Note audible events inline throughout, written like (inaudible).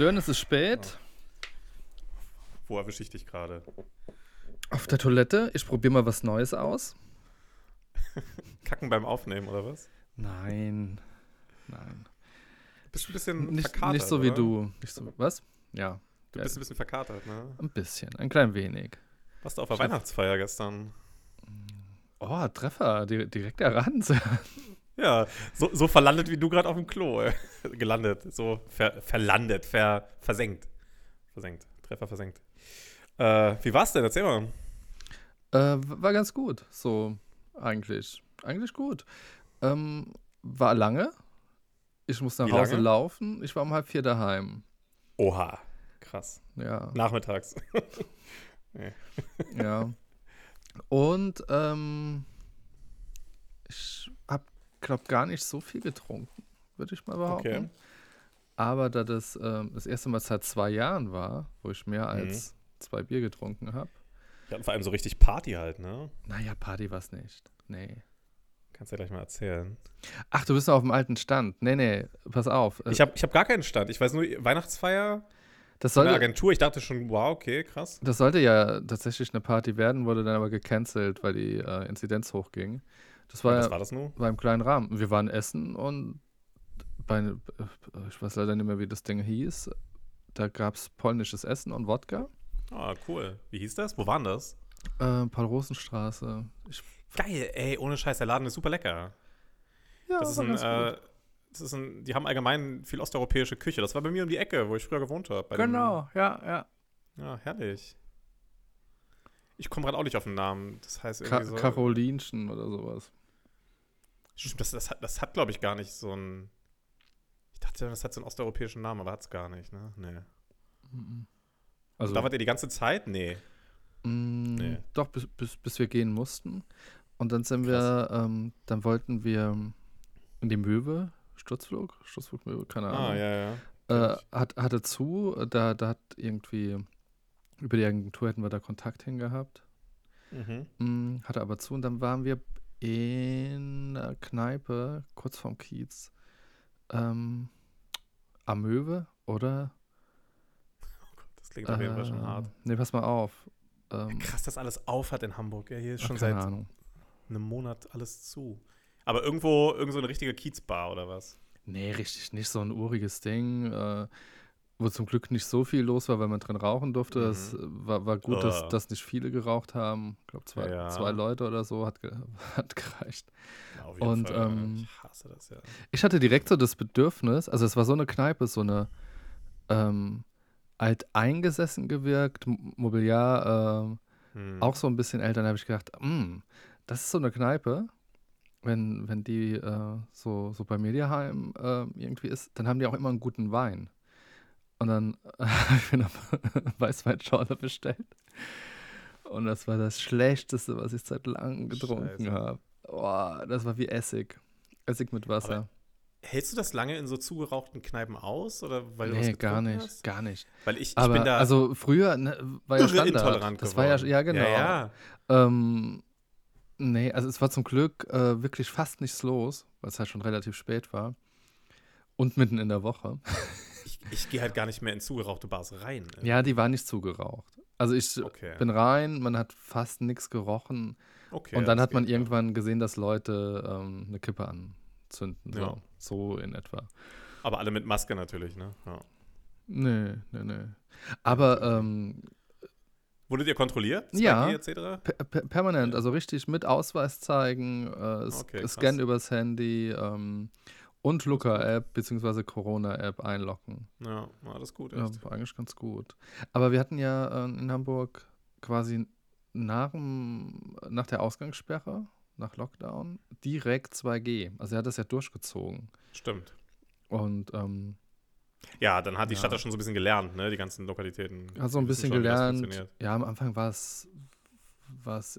Sören, es ist spät. Wo erwische ich dich gerade? Auf der Toilette. Ich probiere mal was Neues aus. (laughs) Kacken beim Aufnehmen, oder was? Nein. Nein. Bist du ein bisschen Nicht, verkatert, nicht so wie oder? du. Nicht so, was? Ja. Du Ja, bist ein bisschen verkatert, ne? ein bisschen. Ein klein wenig. Warst du auf der Weihnachtsfeier gestern? Oh, Treffer. di- Direkt errannt. (laughs) Ja, so, so verlandet wie du gerade auf dem Klo. äh, Gelandet. So ver, verlandet, ver, versenkt. Versenkt. Treffer versenkt. Äh, wie war's denn? Erzähl mal. Äh, war ganz gut. So, eigentlich. Eigentlich gut. Ähm, war lange. Ich musste nach Wie Hause lange? laufen. Ich war um halb vier daheim. Oha. Krass. Ja. Nachmittags. (laughs) Ja. Und ähm, ich glaube gar nicht so viel getrunken, würde ich mal behaupten. Okay. Aber da das ähm, das erste Mal seit zwei Jahren war, wo ich mehr Mhm. als zwei Bier getrunken habe. Ja, vor allem so richtig Party halt, ne? Naja, Party war es nicht. Nee. Kannst du ja gleich mal erzählen. Ach, du bist noch auf dem alten Stand. Nee, nee, pass auf. Ich habe ich hab gar keinen Stand. Ich weiß nur, Weihnachtsfeier, das, sollte, Agentur. Ich dachte schon, wow, okay, krass. das sollte ja tatsächlich eine Party werden, wurde dann aber gecancelt, weil die äh, Inzidenz hochging. Das war Was ja war das nun? war im kleinen Rahmen. Wir waren essen und bei, ich weiß leider nicht mehr, wie das Ding hieß. Da gab es polnisches Essen und Wodka. Ah, cool. Wie hieß das? Wo waren das? Äh, Paul-Rosenstraße. Geil, ey, ohne Scheiß, der Laden ist super lecker. ja, Das ist ein, äh, gut. das ist ein, die haben allgemein viel osteuropäische Küche. Das war bei mir um die Ecke, wo ich früher gewohnt habe. Genau, ja, ja. Ja, herrlich. Ich komme gerade auch nicht auf den Namen. Das heißt Ka irgendwie so. Karolinchen oder sowas. Stimmt, das, das hat, das hat glaube ich, gar nicht so ein. Ich dachte, das hat so einen osteuropäischen Namen, aber hat es gar nicht, ne? Nee. Also, da wart ihr die ganze Zeit? Nee. Mm, Nee. Doch, bis, bis, bis wir gehen mussten. Und dann sind wir, ähm, dann wollten wir in die Möwe, Sturzflug, Sturzflugmöwe, keine Ahnung. Ah, ja, ja. Äh, hat, hatte zu, da, da hat irgendwie, über die Agentur hätten wir da Kontakt hingehabt. Mhm. Mm, hatte aber zu und dann waren wir in einer Kneipe, kurz vorm Kiez, ähm, am Möwe, oder? Das klingt auf jeden Fall schon Ähm, hart. Nee, pass mal auf. Ähm, Krass, dass alles auf hat in Hamburg. Ja, hier ist schon seit Ahnung. einem Monat alles zu. Aber irgendwo, irgend so eine richtige Kiezbar oder was? Nee, richtig nicht so ein uriges Ding, äh, wo zum Glück nicht so viel los war, weil man drin rauchen durfte. Es war, war gut, dass, Ah. dass nicht viele geraucht haben. Ich glaube, zwei, Ja. zwei Leute oder so hat, ge (laughs) hat gereicht. Ja, auf Und, ähm, ich hasse das ja. Ich hatte direkt so das Bedürfnis, also es war so eine Kneipe, so eine ähm, alt eingesessen gewirkt, Mobiliar ähm, Hm. auch so ein bisschen älter. Dann habe ich gedacht, "Mm, das ist so eine Kneipe, wenn, wenn die äh, so, so bei Mediaheim äh, irgendwie ist, dann haben die auch immer einen guten Wein. Und dann habe (laughs) ich mir eine (laughs) Weißweinschorle bestellt. Und das war das Schlechteste, was ich seit langem getrunken habe. Boah, das war wie Essig. Essig mit Wasser. Aber Hältst du das lange in so zugerauchten Kneipen aus? Oder weil du was nee, gar nicht, Hast? gar nicht. Weil ich, ich Aber bin da also früher ne, war ja (laughs) Standard. intolerant das geworden. war ja, ja genau. Ja, ja. Ähm, nee, also es war zum Glück äh, wirklich fast nichts los, weil es halt schon relativ spät war. Und mitten in der Woche. Ich, gehe halt gar nicht mehr in zugerauchte Bars rein. Ja, die war nicht zugeraucht. Also ich Okay. bin rein, man hat fast nichts gerochen. okay und dann hat man geht, ja. irgendwann gesehen, dass Leute ähm, eine Kippe anzünden. So, Ja. so in etwa. Aber alle mit Maske natürlich, ne? Ja. Nee, nee, nee. Aber ähm, Wurdet ihr kontrolliert? 2G Ja. etc.? Per per permanent, also richtig mit Ausweis zeigen, äh, Okay, krass. Scan übers Handy ähm, und Looker-App bzw. Corona-App einloggen. Ja, war das gut, Ja, echt. war eigentlich ganz gut. Aber wir hatten ja äh, in Hamburg quasi nach, dem, nach der Ausgangssperre, nach Lockdown, direkt 2G. Also er hat das ja durchgezogen. Stimmt. Und ähm, Ja, dann hat die Ja. Stadt das schon so ein bisschen gelernt, ne? Die ganzen Lokalitäten. hat so ein bisschen gelernt. Ja, am Anfang war es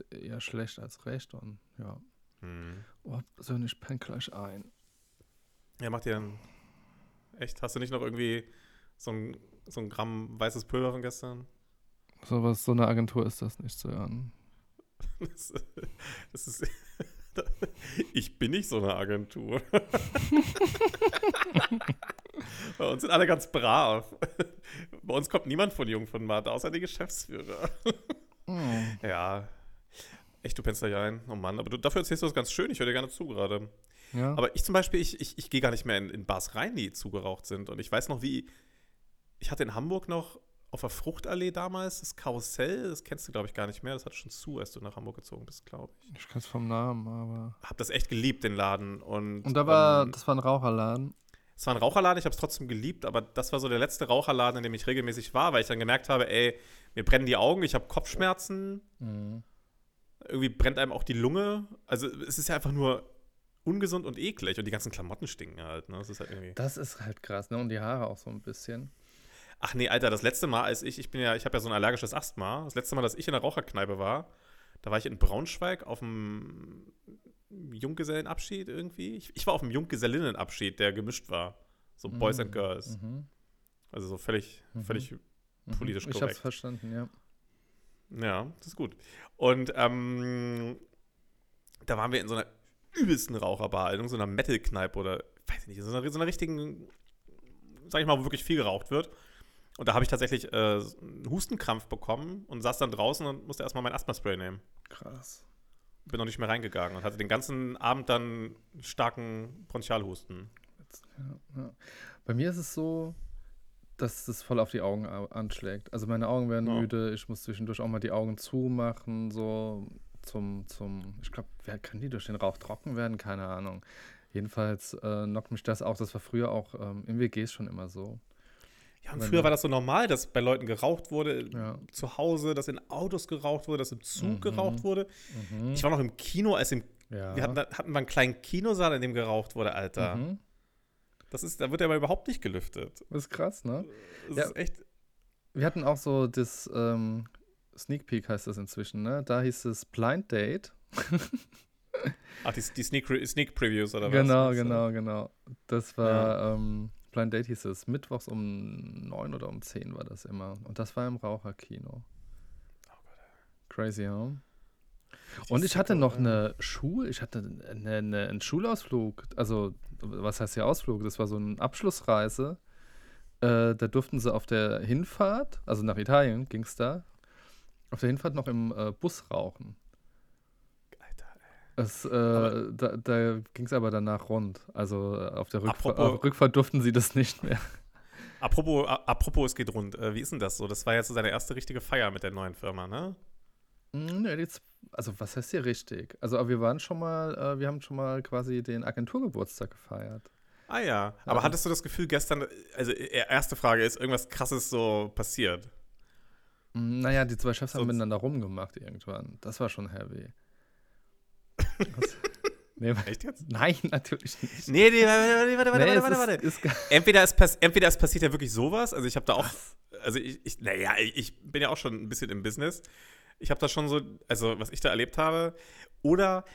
eher schlecht als recht. Und ja, Hm. oh, so ich penne gleich ein. Ja, macht ihr dann. Echt? Hast du nicht noch irgendwie so ein, so ein Gramm weißes Pulver von gestern? So was, so eine Agentur ist das nicht zu hören. Das, das ist. (laughs) Ich bin nicht so eine Agentur. (laughs) Bei uns sind alle ganz brav. Bei uns kommt niemand von Jung von Matt, außer die Geschäftsführer. Hm. Ja. Echt, du pennst da ja ein. Oh Mann, aber du, dafür erzählst du das ganz schön. Ich höre dir gerne zu gerade. Ja. Aber ich zum Beispiel, ich, ich, ich gehe gar nicht mehr in, in Bars rein, die zugeraucht sind. Und ich weiß noch, wie. Ich hatte in Hamburg noch auf der Fruchtallee damals das Karussell. Das kennst du, glaube ich, gar nicht mehr. Das hatte schon zu, als du nach Hamburg gezogen bist, glaube ich. ich kann es vom Namen, aber. Hab das echt geliebt, den Laden. Und, Und da war, ähm, das war ein Raucherladen. es war ein Raucherladen, ich habe es trotzdem geliebt, aber das war so der letzte Raucherladen, in dem ich regelmäßig war, weil ich dann gemerkt habe, ey, mir brennen die Augen, ich habe Kopfschmerzen, Mhm. irgendwie brennt einem auch die Lunge. Also es ist ja einfach nur ungesund und eklig und die ganzen Klamotten stinken halt, ne? Das ist halt irgendwie. Das ist halt krass, ne? Und die Haare auch so ein bisschen. Ach nee, Alter, das letzte Mal, als ich, ich bin ja, ich habe ja so ein allergisches Asthma. Das letzte Mal, dass ich in der Raucherkneipe war, da war ich in Braunschweig auf dem Junggesellenabschied irgendwie. Ich, ich war auf dem Junggesellinnenabschied, der gemischt war. So Boys and Girls. Mhm. Also so völlig, Mhm. völlig Mhm. Politisch Ich hab's korrekt. verstanden, ja. Ja, das ist gut. Und ähm, da waren wir in so einer übelsten Raucherbar, in so einer Metal-Kneipe oder, weiß ich nicht, in so einer, so einer richtigen, sag ich mal, wo wirklich viel geraucht wird. Und da habe ich tatsächlich äh, einen Hustenkrampf bekommen und saß dann draußen und musste erstmal mein Asthma-Spray nehmen. Krass. Bin noch nicht mehr reingegangen und hatte den ganzen Abend dann starken Bronchialhusten. Ja, ja. Bei mir ist es so, dass es voll auf die Augen anschlägt. Also meine Augen werden Ja. müde, ich muss zwischendurch auch mal die Augen zumachen, so zum, zum, ich glaube, wer kann die durch den Rauch trocken werden? Keine Ahnung. Jedenfalls äh, knockt mich das auch, das war früher auch ähm, im WGs schon immer so. Ja, und Wenn früher war das so normal, dass bei Leuten geraucht wurde, Ja. zu Hause, dass in Autos geraucht wurde, dass im Zug Mhm. geraucht wurde. Mhm. Ich war noch im Kino, als im ja. Wir hatten, hatten wir einen kleinen Kinosaal, in dem geraucht wurde, Alter. mhm. Das ist, da wird ja aber überhaupt nicht gelüftet. Das ist krass, ne? Das Ja. ist echt. Wir hatten auch so das ähm, Sneak Peek heißt das inzwischen, ne? Da hieß es Blind Date. (laughs) Ach, die, die Sneak, Sneak Previews oder was? Genau, genau, genau. Das war ähm, Blind Date hieß es. Mittwochs um 9 oder um 10 war das immer. Und das war im Raucherkino. Crazy, huh? Und ich hatte noch eine Schul, ich hatte eine, eine, einen Schulausflug, also was heißt hier Ausflug? Das war so eine Abschlussreise. Äh, da durften sie auf der Hinfahrt, also nach Italien ging es da, auf der Hinfahrt noch im äh, Bus rauchen. Alter. Es, äh, Aber- da da ging es aber danach rund. Also äh, auf der Rückfahr Apropos- Rückfahrt durften sie das nicht mehr. Apropos, apropos, es geht rund. Äh, wie ist denn das so? Das war jetzt so seine erste richtige Feier mit der neuen Firma, ne? Nee, jetzt, also was heißt hier richtig? Also aber wir waren schon mal, äh, wir haben schon mal quasi den Agenturgeburtstag gefeiert. Ah ja. Aber Ja. hattest du das Gefühl gestern, also äh, erste Frage ist, irgendwas krasses so passiert? Naja, die zwei Chefs haben Sonst- miteinander rumgemacht irgendwann. Das war schon heavy. Was? (laughs) nee, Echt jetzt? nein, natürlich nicht. Nee, nee, warte, warte, warte, Nee, warte, warte, ist- warte. ist Entweder es, pass entweder es passiert ja wirklich sowas, also ich habe da auch, also ich, ich naja, ich, ich bin ja auch schon ein bisschen im Business. Ich habe da schon so, also was ich da erlebt habe, oder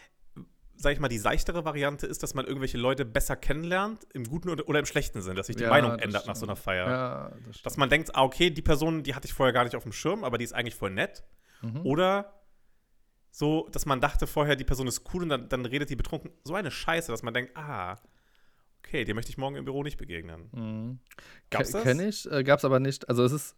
sag ich mal, die seichtere Variante ist, dass man irgendwelche Leute besser kennenlernt, im guten oder, im schlechten Sinn, dass sich die Ja, Meinung ändert nach so einer stimmt. Feier. Ja, das Dass stimmt. man denkt, ah, okay, die Person, die hatte ich vorher gar nicht auf dem Schirm, aber die ist eigentlich voll nett. Mhm. Oder so, dass man dachte vorher, die Person ist cool und dann, dann redet die betrunken so eine Scheiße, dass man denkt, ah, okay, dir möchte ich morgen im Büro nicht begegnen. Mhm. Gab's das? Kenn ich, äh, gab's aber nicht. Also es ist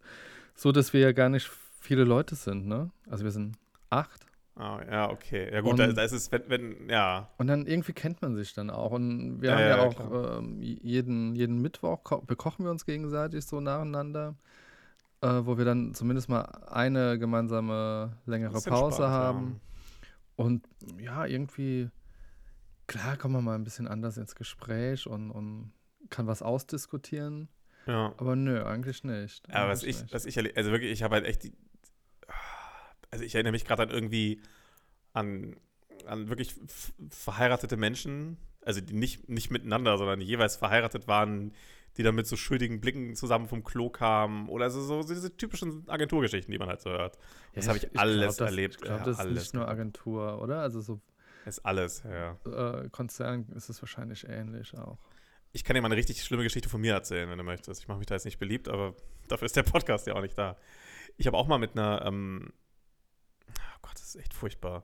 so, dass wir ja gar nicht viele Leute sind, ne? Also wir sind acht. Ah, ja, okay. Ja gut, Und- da, da ist es, wenn, wenn, ja. Und dann irgendwie kennt man sich dann auch. Und wir Ja, haben ja, ja, auch ähm, jeden, jeden Mittwoch ko bekochen wir uns gegenseitig so nacheinander, äh, wo wir dann zumindest mal eine gemeinsame längere Pause haben. Und ja, irgendwie, klar, kommt man mal ein bisschen anders ins Gespräch und, und kann was ausdiskutieren. Ja. ja. Aber nö, eigentlich nicht. Aber was Eigentlich ich, nicht. was ich also wirklich, ich habe halt echt die, also ich erinnere mich gerade an irgendwie an, an wirklich verheiratete Menschen, also die nicht, nicht miteinander, sondern die jeweils verheiratet waren, die dann mit so schuldigen Blicken zusammen vom Klo kamen oder so, so diese typischen Agenturgeschichten, die man halt so hört. Das habe ich, glaub, alles das, erlebt. Ich glaube, Ja, das ist alles. nicht nur Agentur, oder? Also so Ist alles, ja. äh, Konzern ist es wahrscheinlich ähnlich auch. Ich kann dir mal eine richtig schlimme Geschichte von mir erzählen, wenn du möchtest. Ich mache mich da jetzt nicht beliebt, aber (laughs) dafür ist der Podcast ja auch nicht da. Ich habe auch mal mit einer, ähm, ist echt furchtbar.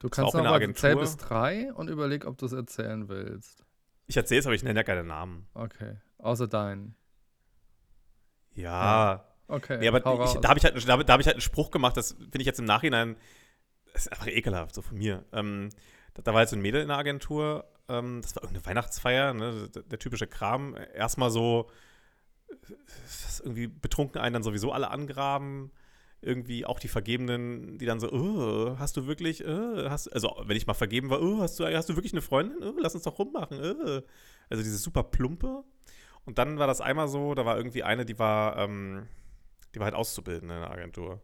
Du kannst auch mal zähl bis drei und überleg, ob du es erzählen willst. Ich erzähle es, aber ich nenne ja keine Namen. Okay. Außer deinen. Ja. Okay. Nee, aber ich, da habe ich, halt, da, da hab ich halt einen Spruch gemacht, das finde ich jetzt im Nachhinein, das ist einfach ekelhaft, so von mir. Ähm, da, da war jetzt so ein Mädel in der Agentur, ähm, das war irgendeine Weihnachtsfeier, ne, der, der typische Kram. Erstmal so, äh, irgendwie betrunken einen dann sowieso alle angraben. Irgendwie auch die Vergebenen, die dann so, oh, hast du wirklich, äh, hast, also wenn ich mal vergeben war, oh, hast du, hast du wirklich eine Freundin? Oh, lass uns doch rummachen. äh. Also dieses super plumpe. Und dann war das einmal so, da war irgendwie eine, die war, ähm, die war halt Auszubildende in der Agentur.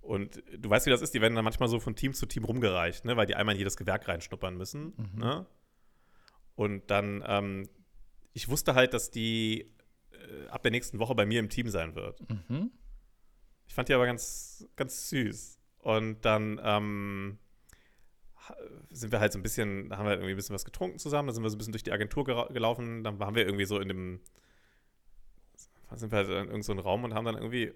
Und du weißt, wie das ist, die werden dann manchmal so von Team zu Team rumgereicht, ne? weil die einmal in jedes Gewerk reinschnuppern müssen. Mhm. Ne? Und dann, ähm, ich wusste halt, dass die äh, ab der nächsten Woche bei mir im Team sein wird. Mhm. Ich fand die aber ganz, ganz süß. Und dann ähm, sind wir halt so ein bisschen, haben wir irgendwie ein bisschen was getrunken zusammen, dann sind wir so ein bisschen durch die Agentur gelaufen, dann waren wir irgendwie so in dem, sind wir halt in irgendeinem so Raum und haben dann irgendwie,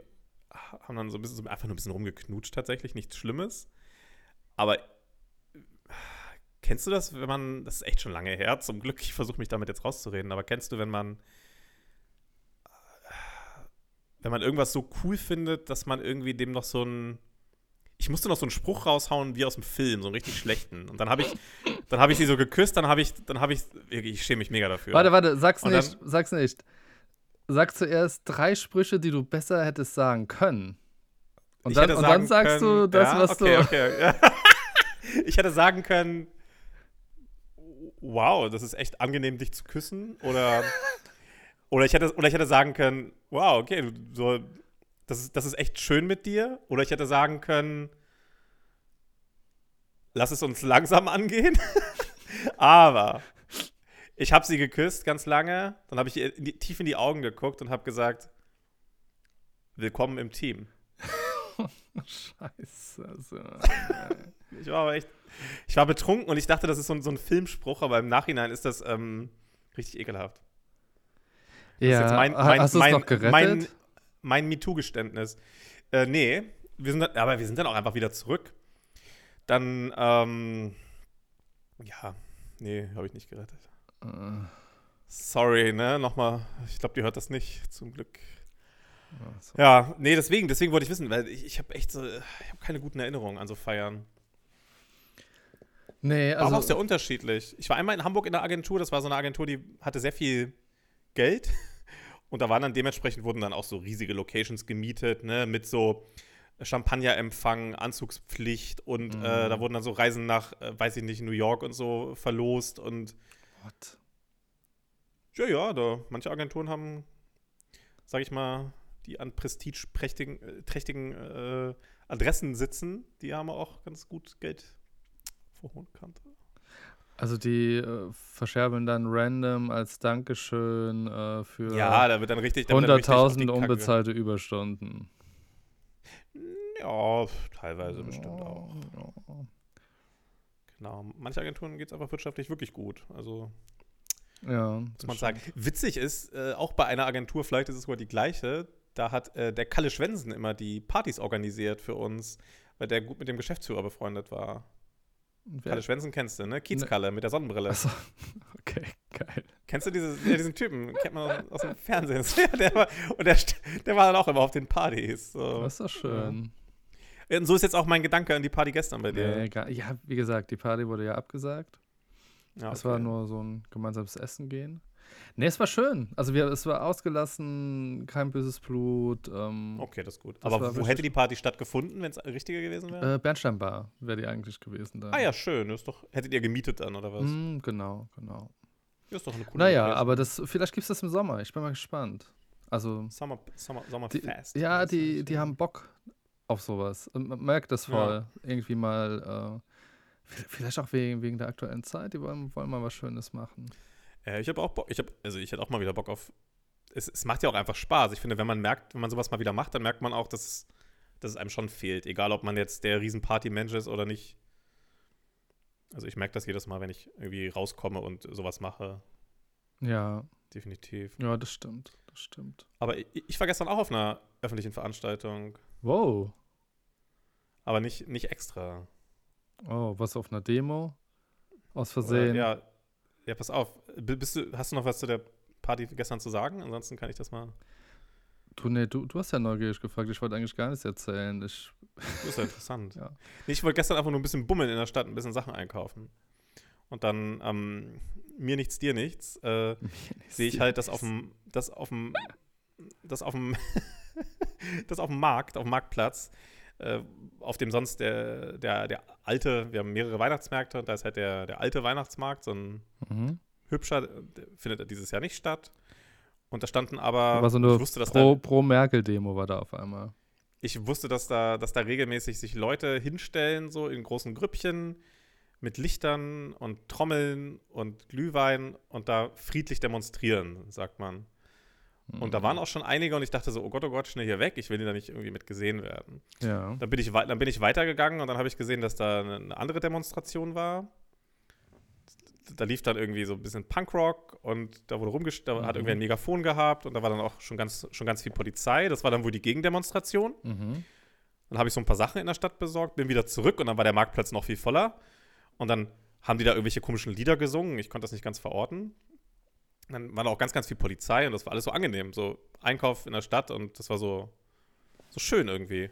haben dann so ein bisschen, einfach nur ein bisschen rumgeknutscht tatsächlich, nichts Schlimmes. Aber kennst du das, wenn man, das ist echt schon lange her, zum Glück, ich versuche mich damit jetzt rauszureden, aber kennst du, wenn man wenn man irgendwas so cool findet, dass man irgendwie dem noch so ein. Ich musste noch so einen Spruch raushauen wie aus dem Film, so einen richtig schlechten. Und dann habe ich, dann habe ich sie so geküsst, dann habe ich, dann habe ich, ich schäme mich mega dafür. Warte, warte, sag's Und dann- nicht, sag's nicht. Sag zuerst drei Sprüche, die du besser hättest sagen können. Und dann, und dann sagst du können- das, ja, was okay, du. Okay, ja. (laughs) Ich hätte sagen können, wow, das ist echt angenehm, dich zu küssen. Oder, oder, ich, hätte, oder ich hätte sagen können, wow, okay, so, das, ist, das ist echt schön mit dir. Oder ich hätte sagen können, lass es uns langsam angehen. (laughs) Aber ich habe sie geküsst ganz lange. Dann habe ich ihr in die, tief in die Augen geguckt und habe gesagt, willkommen im Team. (laughs) Scheiße. Also, Ich war aber echt. Ich war betrunken und ich dachte, das ist so ein, so ein Filmspruch, aber im Nachhinein ist das ähm, richtig ekelhaft. Das ist ja, jetzt mein, mein, hast du es noch gerettet? Mein, mein MeToo-Geständnis. Äh, nee, wir sind dann, aber wir sind dann auch einfach wieder zurück. Dann, ähm, ja, nee, habe ich nicht gerettet. Sorry, ne, nochmal, ich glaube, die hört das nicht, zum Glück. so. Ja, nee, deswegen, deswegen wollte ich wissen, weil ich, ich habe echt so, ich habe keine guten Erinnerungen an so Feiern. Nee, War aber auch also. sehr unterschiedlich. Ich war einmal in Hamburg in der Agentur, das war so eine Agentur, die hatte sehr viel Geld. Und da waren dann dementsprechend wurden dann auch so riesige Locations gemietet, ne, mit so Champagnerempfang, Anzugspflicht und Mhm. äh, da wurden dann so Reisen nach, äh, weiß ich nicht, New York und so verlost und What? ja, ja, da manche Agenturen haben, sag ich mal, die an prestigeprächtigen äh, äh, Adressen sitzen, die haben auch ganz gut Geld vor hohen Kante. Also die äh, verscherbeln dann random als Dankeschön äh, für Ja, da wird dann richtig. da wird dann richtig auf die 100.000 Kacke- unbezahlte Überstunden. Ja, teilweise bestimmt auch. Oh. Genau. Manche Agenturen geht es einfach wirtschaftlich wirklich gut. Also Ja, muss man sagen. Witzig ist, äh, auch bei einer Agentur, vielleicht ist es sogar die gleiche, da hat äh, der Kalle Schwensen immer die Partys organisiert für uns, weil der gut mit dem Geschäftsführer befreundet war. Kalle Schwensen kennst du, ne? Kiezkalle mit der Sonnenbrille. Achso, (laughs) okay, geil. Kennst du dieses, ja, diesen Typen? Kennt man aus, dem Fernsehen. (laughs) Ja, der war, und der, der war dann auch immer auf den Partys. So. Das ist doch schön. Und so ist jetzt auch mein Gedanke an die Party gestern bei dir. Nee, ja, wie gesagt, die Party wurde ja abgesagt. Ja, Es okay. war nur so ein gemeinsames Essen gehen. Nee, es war schön. Also wir, es war ausgelassen, kein böses Blut. Ähm, Okay, das ist gut. Das Aber wo hätte die Party stattgefunden, wenn es richtiger gewesen wäre? äh, Bernsteinbar wäre die eigentlich gewesen dann. ah ja, schön. Ist doch, hättet ihr gemietet dann, oder was? Mm, genau, genau. Ist doch eine coole Naja, Location. aber das, vielleicht gibt es das im Sommer. Ich bin mal gespannt. Also, Summer, Summer, die, Sommerfest. ja, die, die haben Bock auf sowas. Und man merkt das Ja. voll. Irgendwie mal, äh, vi- vielleicht auch wegen, wegen der aktuellen Zeit, die wollen, wollen mal was Schönes machen. Äh, ich habe auch Bock. Ich hab, also ich hätte auch mal wieder Bock auf. Es, es macht ja auch einfach Spaß. Ich finde, wenn man merkt, wenn man sowas mal wieder macht, dann merkt man auch, dass, es- dass es einem schon fehlt. Egal, ob man jetzt der Riesen-Party-Mensch ist oder nicht. Also ich merke das jedes Mal, wenn ich irgendwie rauskomme und sowas mache. Ja, Definitiv. ja, das stimmt. Das stimmt. Aber ich, ich war gestern auch auf einer öffentlichen Veranstaltung. Wow. Aber nicht, nicht extra. Oh, was auf einer Demo? Aus Oder, Versehen. ja, ja, pass auf. Bist du, hast du noch was zu der Party gestern zu sagen? Ansonsten kann ich das mal. Du, nee, du, du hast ja neugierig gefragt. Ich wollte eigentlich gar nichts erzählen. Ich, Das ist ja interessant. (laughs) Ja. Nee, ich wollte gestern einfach nur ein bisschen bummeln in der Stadt, ein bisschen Sachen einkaufen. Und dann, ähm, mir nichts, dir nichts, äh, sehe ich halt, dass auf dem, das auf dem, das auf dem, das auf (laughs) dem Markt, auf dem Marktplatz, äh, auf dem sonst der, der, der alte, wir haben mehrere Weihnachtsmärkte und da ist halt der, der alte Weihnachtsmarkt, so ein Mhm. hübscher, findet dieses Jahr nicht statt. Und da standen aber, Aber so eine ich wusste, dass Pro- da, Pro-Merkel-Demo war da auf einmal. ich wusste, dass da, dass da regelmäßig sich Leute hinstellen, so in großen Grüppchen, mit Lichtern und Trommeln und Glühwein und da friedlich demonstrieren, sagt man. Und da waren auch schon einige und ich dachte so, oh Gott, oh Gott, schnell hier weg, ich will da nicht irgendwie mit gesehen werden. Ja. Dann bin ich, dann bin ich weitergegangen und dann habe ich gesehen, dass da eine, andere Demonstration war. Da lief dann irgendwie so ein bisschen Punkrock und da wurde rumgest da hat Mhm. irgendwer ein Megafon gehabt und da war dann auch schon ganz, schon ganz viel Polizei. Das war dann wohl die Gegendemonstration. Mhm. Dann habe ich so ein paar Sachen in der Stadt besorgt, bin wieder zurück und dann war der Marktplatz noch viel voller. Und dann haben die da irgendwelche komischen Lieder gesungen. Ich konnte das nicht ganz verorten. Dann war da auch ganz, ganz viel Polizei und das war alles so angenehm. So Einkauf in der Stadt und das war so, so schön irgendwie.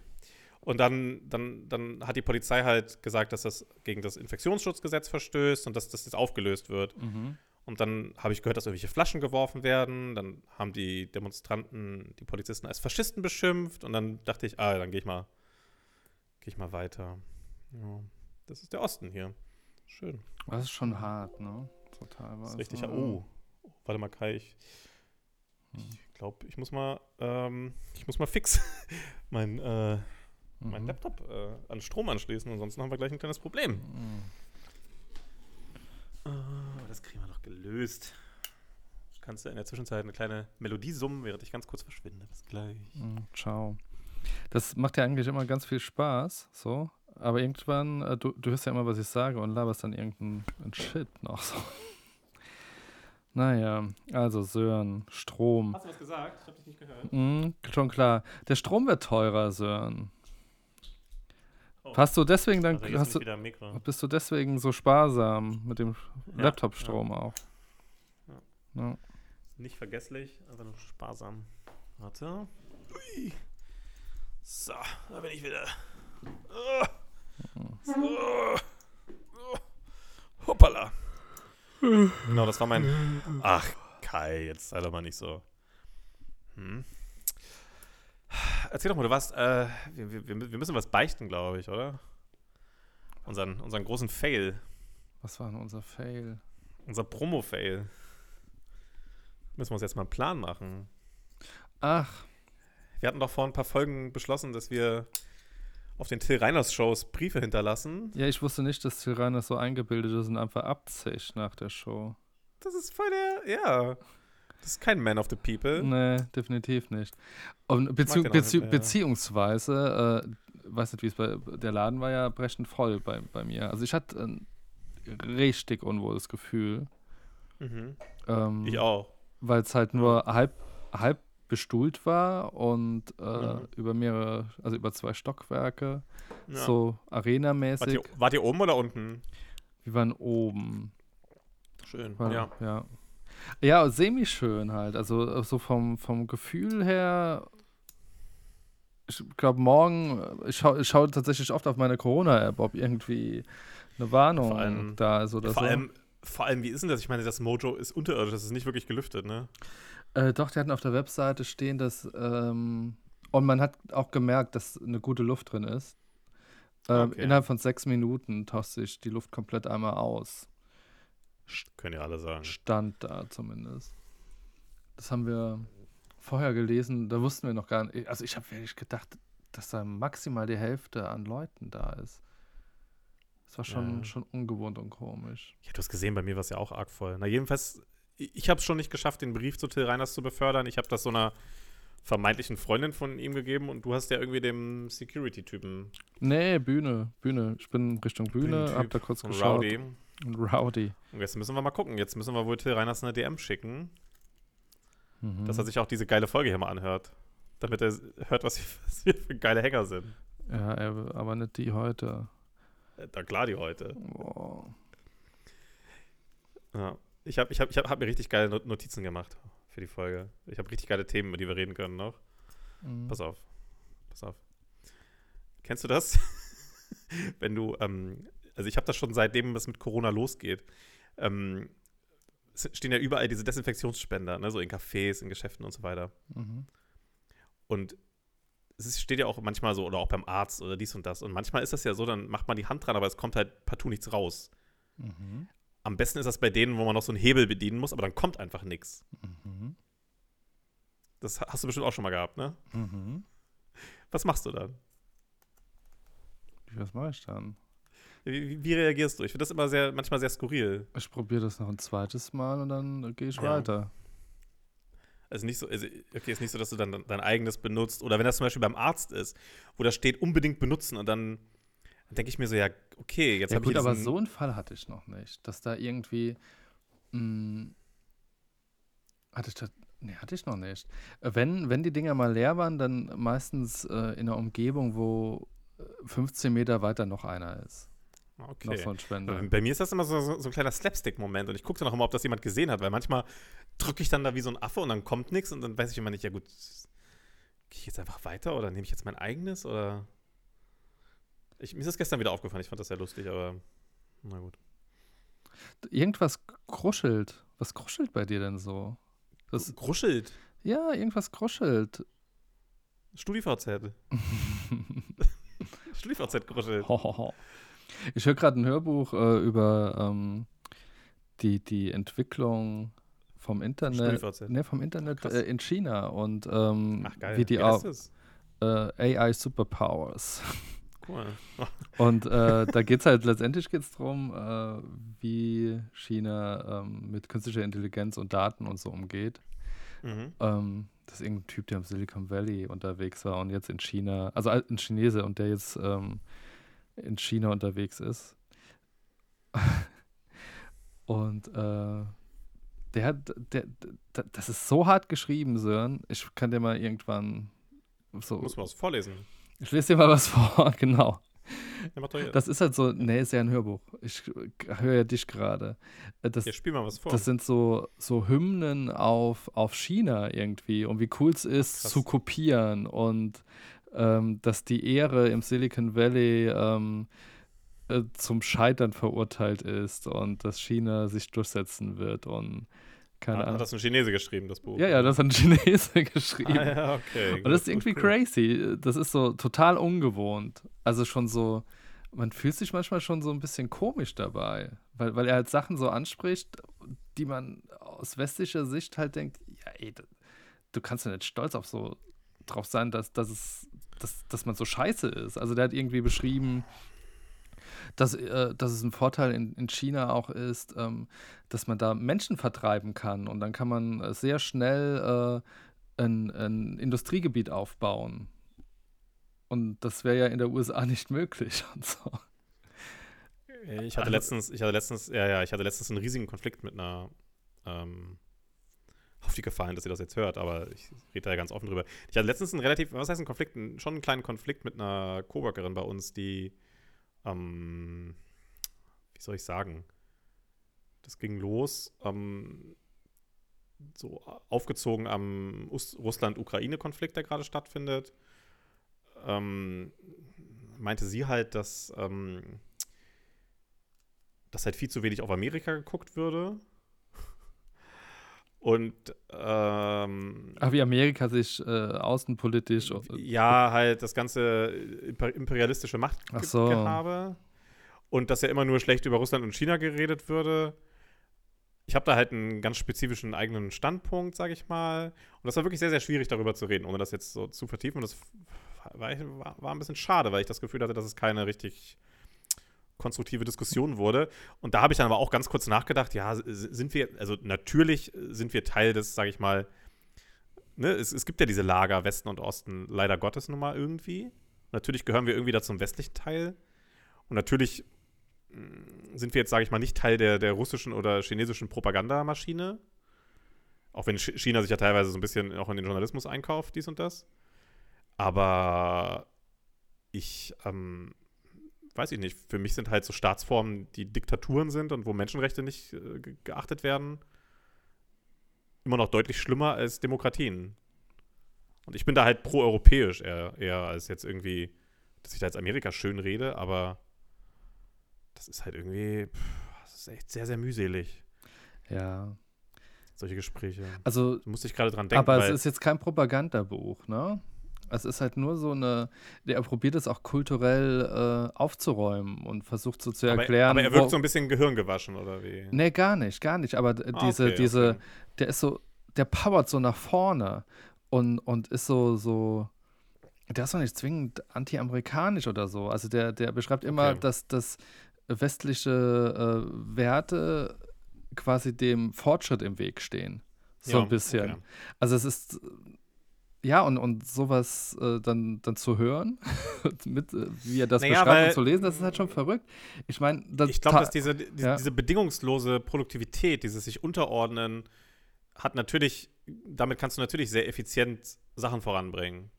Und dann, dann, dann hat die Polizei halt gesagt, dass das gegen das Infektionsschutzgesetz verstößt und dass das jetzt aufgelöst wird. Mhm. Und dann habe ich gehört, dass irgendwelche Flaschen geworfen werden. Dann haben die Demonstranten die Polizisten als Faschisten beschimpft. Und dann dachte ich, ah, dann gehe ich mal, gehe ich mal weiter. Ja, das ist der Osten hier. Schön. Das ist schon hart, ne? Total. Das ist richtig. Oh, warte mal, Kai. Ich, ich glaube, ich muss mal, ähm, ich muss mal fix (laughs) mein, äh, meinen Mhm. Laptop äh, an Strom anschließen. Ansonsten haben wir gleich ein kleines Problem. Mhm. Ah, das kriegen wir doch gelöst. Kannst du in der Zwischenzeit eine kleine Melodie summen, während ich ganz kurz verschwinde. Bis gleich. Mhm, Ciao. Das macht ja eigentlich immer ganz viel Spaß, so. Aber irgendwann, äh, du, du hörst ja immer, was ich sage und laberst dann irgendeinen einen Shit noch so. Naja, also Sören, Strom. Hast du was gesagt? Ich habe dich nicht gehört. Mhm, schon klar. Der Strom wird teurer, Sören. Oh. Hast du deswegen dann, Also hast du, bist du deswegen so sparsam mit dem Ja, Laptop-Strom auch? Ja. Ja. Nicht vergesslich, aber nur sparsam. Warte. Ui. So, da bin ich wieder. Ah. So. Oh. Hoppala. Genau, das war mein. Ach, Kai, jetzt sei doch mal nicht so. Hm. Erzähl doch mal, du warst. Äh, wir, wir, wir müssen was beichten, glaube ich, oder? Unseren, unseren großen Fail. Was war denn unser Fail? Unser Promo-Fail. Müssen wir uns jetzt mal einen Plan machen. Ach, Wir hatten doch vor ein paar Folgen beschlossen, dass wir auf den Till Reiners Shows Briefe hinterlassen. ja, ich wusste nicht, dass Till Reiners so eingebildet ist und einfach abzischt nach der Show. Das ist voll der, ja. Das ist kein Man of the People. Nee, definitiv nicht. Und bezieh bezieh nicht, beziehungsweise, äh, weiß nicht, wie es bei, der Laden war ja brechend voll bei, bei mir. Also ich hatte ein richtig unwohles Gefühl. Mhm. Ähm, Ich auch. Weil es halt nur halb, halb bestuhlt war und äh, Mhm. über mehrere, also über zwei Stockwerke, Ja. so wart, arenamäßig. ihr, wart ihr oben oder unten? Wir waren oben. Schön. War, Ja. ja. Ja, semi-schön halt. Also äh, so vom, vom Gefühl her. Ich glaube, morgen, äh, ich schaue schau tatsächlich oft auf meine Corona-App, ob irgendwie eine Warnung allem- da ist oder vor, so. allem, vor allem, wie ist denn das? Ich meine, das Mojo ist unterirdisch, das ist nicht wirklich gelüftet, ne? Äh, doch, die hatten auf der Webseite stehen, dass. Ähm, und man hat auch gemerkt, dass eine gute Luft drin ist. Ähm, Okay. Innerhalb von sechs Minuten tauscht sich die Luft komplett einmal aus. Können ja alle sagen. Stand da zumindest. Das haben wir vorher gelesen, da wussten wir noch gar nicht. Also ich habe wirklich gedacht, dass da maximal die Hälfte an Leuten da ist. Das war schon, Ja. schon ungewohnt und komisch. Ja, du hast gesehen, bei mir war es ja auch arg voll. Na, jedenfalls, ich, habe es schon nicht geschafft, den Brief zu Till Reiners zu befördern. Ich habe das so einer vermeintlichen Freundin von ihm gegeben und du hast ja irgendwie dem Security-Typen Nee, Bühne, Bühne. Ich bin Richtung Bühne, hab da kurz geschaut. Rowdy. Und Rowdy. Und jetzt müssen wir mal gucken. Jetzt müssen wir wohl Till Reiners eine DM schicken, Mhm. dass er sich auch diese geile Folge hier mal anhört. Damit er hört, was wir, (laughs) für geile Hacker sind. Ja, er- aber nicht die heute. Da klar die heute. Boah. Ja. Ich habe ich hab, ich hab, hab mir richtig geile Notizen gemacht für die Folge. Ich habe richtig geile Themen, über die wir reden können noch. Mhm. Pass auf. Pass auf. Kennst du das? (laughs) Wenn du, ähm, also ich habe das schon seitdem es mit Corona losgeht. Ähm, es stehen ja überall diese Desinfektionsspender, ne, so in Cafés, in Geschäften und so weiter. Mhm. Und es steht ja auch manchmal so, oder auch beim Arzt oder dies und das. Und manchmal ist das ja so, dann macht man die Hand dran, aber es kommt halt partout nichts raus. Mhm. Am besten ist das bei denen, wo man noch so einen Hebel bedienen muss, aber dann kommt einfach nichts. Mhm. Das hast du bestimmt auch schon mal gehabt, ne? Mhm. Was machst du dann? Was mache ich dann? Wie, wie, reagierst du? Ich finde das immer sehr, manchmal sehr skurril. Ich probiere das noch ein zweites Mal und dann gehe ich Ja. weiter. Also nicht so, also, okay, ist nicht so, dass du dann dein eigenes benutzt. Oder wenn das zum Beispiel beim Arzt ist, wo da steht, unbedingt benutzen und dann, dann denke ich mir so, ja, okay, jetzt Ja habe gut, ich aber diesen- so einen Fall hatte ich noch nicht, dass da irgendwie mh, hatte ich das, nee, hatte ich noch nicht. Äh, Wenn, wenn die Dinger mal leer waren, dann meistens äh, in einer Umgebung, wo äh, 15 Meter weiter noch einer ist. Noch Okay. so ein Spender. Bei mir ist das immer so, so, so ein kleiner Slapstick-Moment und ich gucke dann auch immer, ob das jemand gesehen hat, weil manchmal drücke ich dann da wie so ein Affe und dann kommt nichts und dann weiß ich immer nicht, ja gut, gehe ich jetzt einfach weiter oder nehme ich jetzt mein eigenes oder. Ich, mir ist das gestern wieder aufgefallen, ich fand das sehr lustig, aber na gut. Irgendwas kruschelt. Was kruschelt bei dir denn so? Das, Gruschelt. ja, irgendwas kruschelt. StudiVZ. (laughs) (laughs) StudiVZ gruschelt. Hohoho. Ich höre gerade ein Hörbuch äh, über ähm, die, die Entwicklung vom Internet, ne, vom Internet äh, in China und ähm, Ach geil. wie die heißt auch das? äh, AI Superpowers. (laughs) Cool. (laughs) Und äh, da geht es halt letztendlich geht's drum, äh, wie China ähm, mit künstlicher Intelligenz und Daten und so umgeht. Mhm. Ähm, das ist irgendein Typ, der im Silicon Valley unterwegs war und jetzt in China, also al- ein Chinese und der jetzt ähm, in China unterwegs ist. (laughs) und äh, der hat, der, der, das ist so hart geschrieben, Sören. Ich kann dir mal irgendwann so, Muss man was vorlesen. Ich lese dir mal was (laughs) vor, genau. Das ist halt so, nee, ist ja ein Hörbuch. Ich höre ja dich gerade. Äh, Das, ja, spiel mal was vor. das sind so, so Hymnen auf, auf China irgendwie und wie cool es ist, Krass. zu kopieren und ähm, dass die Ehre im Silicon Valley ähm, äh, zum Scheitern verurteilt ist und dass China sich durchsetzen wird und keine hat, hat Ahnung. das ein Chinese geschrieben, das Buch? Ja, ja, das hat ein (laughs) Chinese geschrieben. Ah, ja, okay. Und das ist irgendwie gut, crazy. Das ist so total ungewohnt. Also schon so, man fühlt sich manchmal schon so ein bisschen komisch dabei, weil, weil er halt Sachen so anspricht, die man aus westlicher Sicht halt denkt, ja, ey, du kannst ja nicht stolz auf so drauf sein, dass, dass, es, dass, dass man so scheiße ist. Also der hat irgendwie beschrieben, dass, äh, dass es ein Vorteil in, in China auch ist, ähm, dass man da Menschen vertreiben kann und dann kann man äh, sehr schnell äh, ein, ein Industriegebiet aufbauen. Und das wäre ja in der USA (laughs) nicht möglich und so. Ich hatte Also- letztens, ich hatte letztens, ja, ja, ich hatte letztens einen riesigen Konflikt mit einer, ähm, auf die Gefallen, dass ihr das jetzt hört, aber ich rede da ja ganz offen drüber. Ich hatte letztens einen relativ, was heißt ein Konflikt, schon einen kleinen Konflikt mit einer Coworkerin bei uns, die, ähm, wie soll ich sagen, das ging los, ähm, so aufgezogen am Us- Russland-Ukraine-Konflikt, der gerade stattfindet. Ähm, meinte sie halt, dass, ähm, dass halt viel zu wenig auf Amerika geguckt würde. Und ähm, Ach, wie Amerika sich äh, außenpolitisch. ja, halt das ganze imper- imperialistische Ach Machtgehabe. so. Und dass ja immer nur schlecht über Russland und China geredet würde. Ich habe da halt einen ganz spezifischen eigenen Standpunkt, sage ich mal. Und das war wirklich sehr, sehr schwierig, darüber zu reden, ohne das jetzt so zu vertiefen. Und das war, war, war ein bisschen schade, weil ich das Gefühl hatte, dass es keine richtig konstruktive Diskussion wurde. Und da habe ich dann aber auch ganz kurz nachgedacht, ja, sind wir, also natürlich sind wir Teil des, sage ich mal, ne, es, es gibt ja diese Lager Westen und Osten, leider Gottes nun mal irgendwie. Natürlich gehören wir irgendwie da zum westlichen Teil. Und natürlich mh, sind wir jetzt, sage ich mal, nicht Teil der, der russischen oder chinesischen Propagandamaschine. Auch wenn Ch- China sich ja teilweise so ein bisschen auch in den Journalismus einkauft, dies und das. Aber ich ähm, weiß ich nicht, für mich sind halt so Staatsformen, die Diktaturen sind und wo Menschenrechte nicht äh, ge geachtet werden, immer noch deutlich schlimmer als Demokratien. Und ich bin da halt pro-europäisch eher, eher als jetzt irgendwie, dass ich da jetzt Amerika schön rede, aber das ist halt irgendwie, pff, das ist echt sehr, sehr mühselig, Ja. solche Gespräche. Also, Da musste ich gerade dran denken, aber es ist jetzt kein Propagandabuch, ne? Es ist halt nur so eine, der probiert es auch kulturell äh, aufzuräumen und versucht so zu aber, erklären. aber er wirkt wo- so ein bisschen gehirngewaschen, oder wie? Nee, gar nicht, gar nicht. Aber Ah, diese, okay, diese, okay. der ist so, der powert so nach vorne und, und ist so, so, der ist doch nicht zwingend anti-amerikanisch oder so. Also der, der beschreibt immer, Okay. dass, dass westliche äh, Werte quasi dem Fortschritt im Weg stehen. So Ja, ein bisschen. Also es ist, ja, und, und sowas äh, dann, dann zu hören, (laughs) mit, äh, wie er das Naja, beschreibt weil- und zu lesen, das ist halt schon verrückt. Ich meine, das Ich glaube, dass diese, die, Ja. diese bedingungslose Produktivität, dieses sich unterordnen, hat natürlich, damit kannst du natürlich sehr effizient Sachen voranbringen.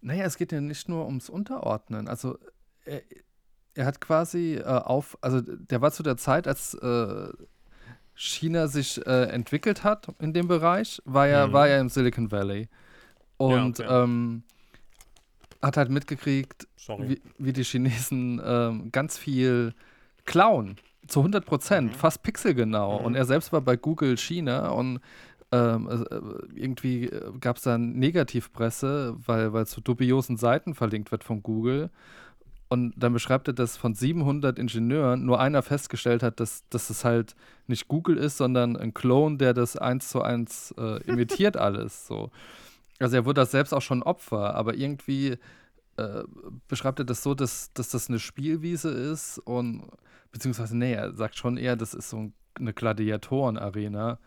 Naja, es geht ja nicht nur ums Unterordnen. Also er, er hat quasi äh, auf, also der war zu der Zeit, als äh, China sich äh, entwickelt hat in dem Bereich, war er, Mhm. war er im Silicon Valley. Und okay. ähm, hat halt mitgekriegt, wie, wie die Chinesen ähm, ganz viel klauen. Zu 100 Prozent, Mhm. fast pixelgenau. Mhm. Und er selbst war bei Google China und ähm, äh, irgendwie gab es dann Negativpresse, weil, weil zu dubiosen Seiten verlinkt wird von Google. Und dann beschreibt er, dass von 700 Ingenieuren nur einer festgestellt hat, dass, dass es halt nicht Google ist, sondern ein Clone, der das eins zu eins äh, imitiert (laughs) alles. So. Also er wurde das selbst auch schon Opfer, aber irgendwie äh, beschreibt er das so, dass, dass das eine Spielwiese ist und beziehungsweise, nee, er sagt schon eher, das ist so ein, eine Gladiatoren-Arena,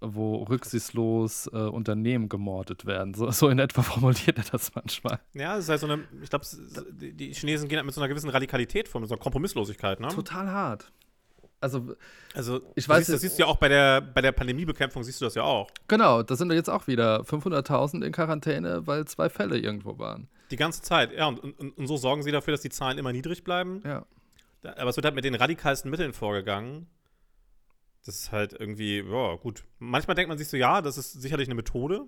wo rücksichtslos äh, Unternehmen gemordet werden. So, so in etwa (laughs) formuliert er das manchmal. Ja, es ist halt so eine, ich glaube, die, die Chinesen gehen halt mit so einer gewissen Radikalität vor, mit so einer Kompromisslosigkeit, ne? Total hart. Also, Also, Ich weiß siehst, das siehst du ja auch bei der, bei der Pandemiebekämpfung, siehst du das ja auch. genau, da sind wir jetzt auch wieder 500.000 in Quarantäne, weil zwei Fälle irgendwo waren. Die ganze Zeit, ja, und, und, und so sorgen sie dafür, dass die Zahlen immer niedrig bleiben. Ja. Aber es wird halt mit den radikalsten Mitteln vorgegangen. Das ist halt irgendwie, ja, gut. Manchmal denkt man sich so, ja, das ist sicherlich eine Methode.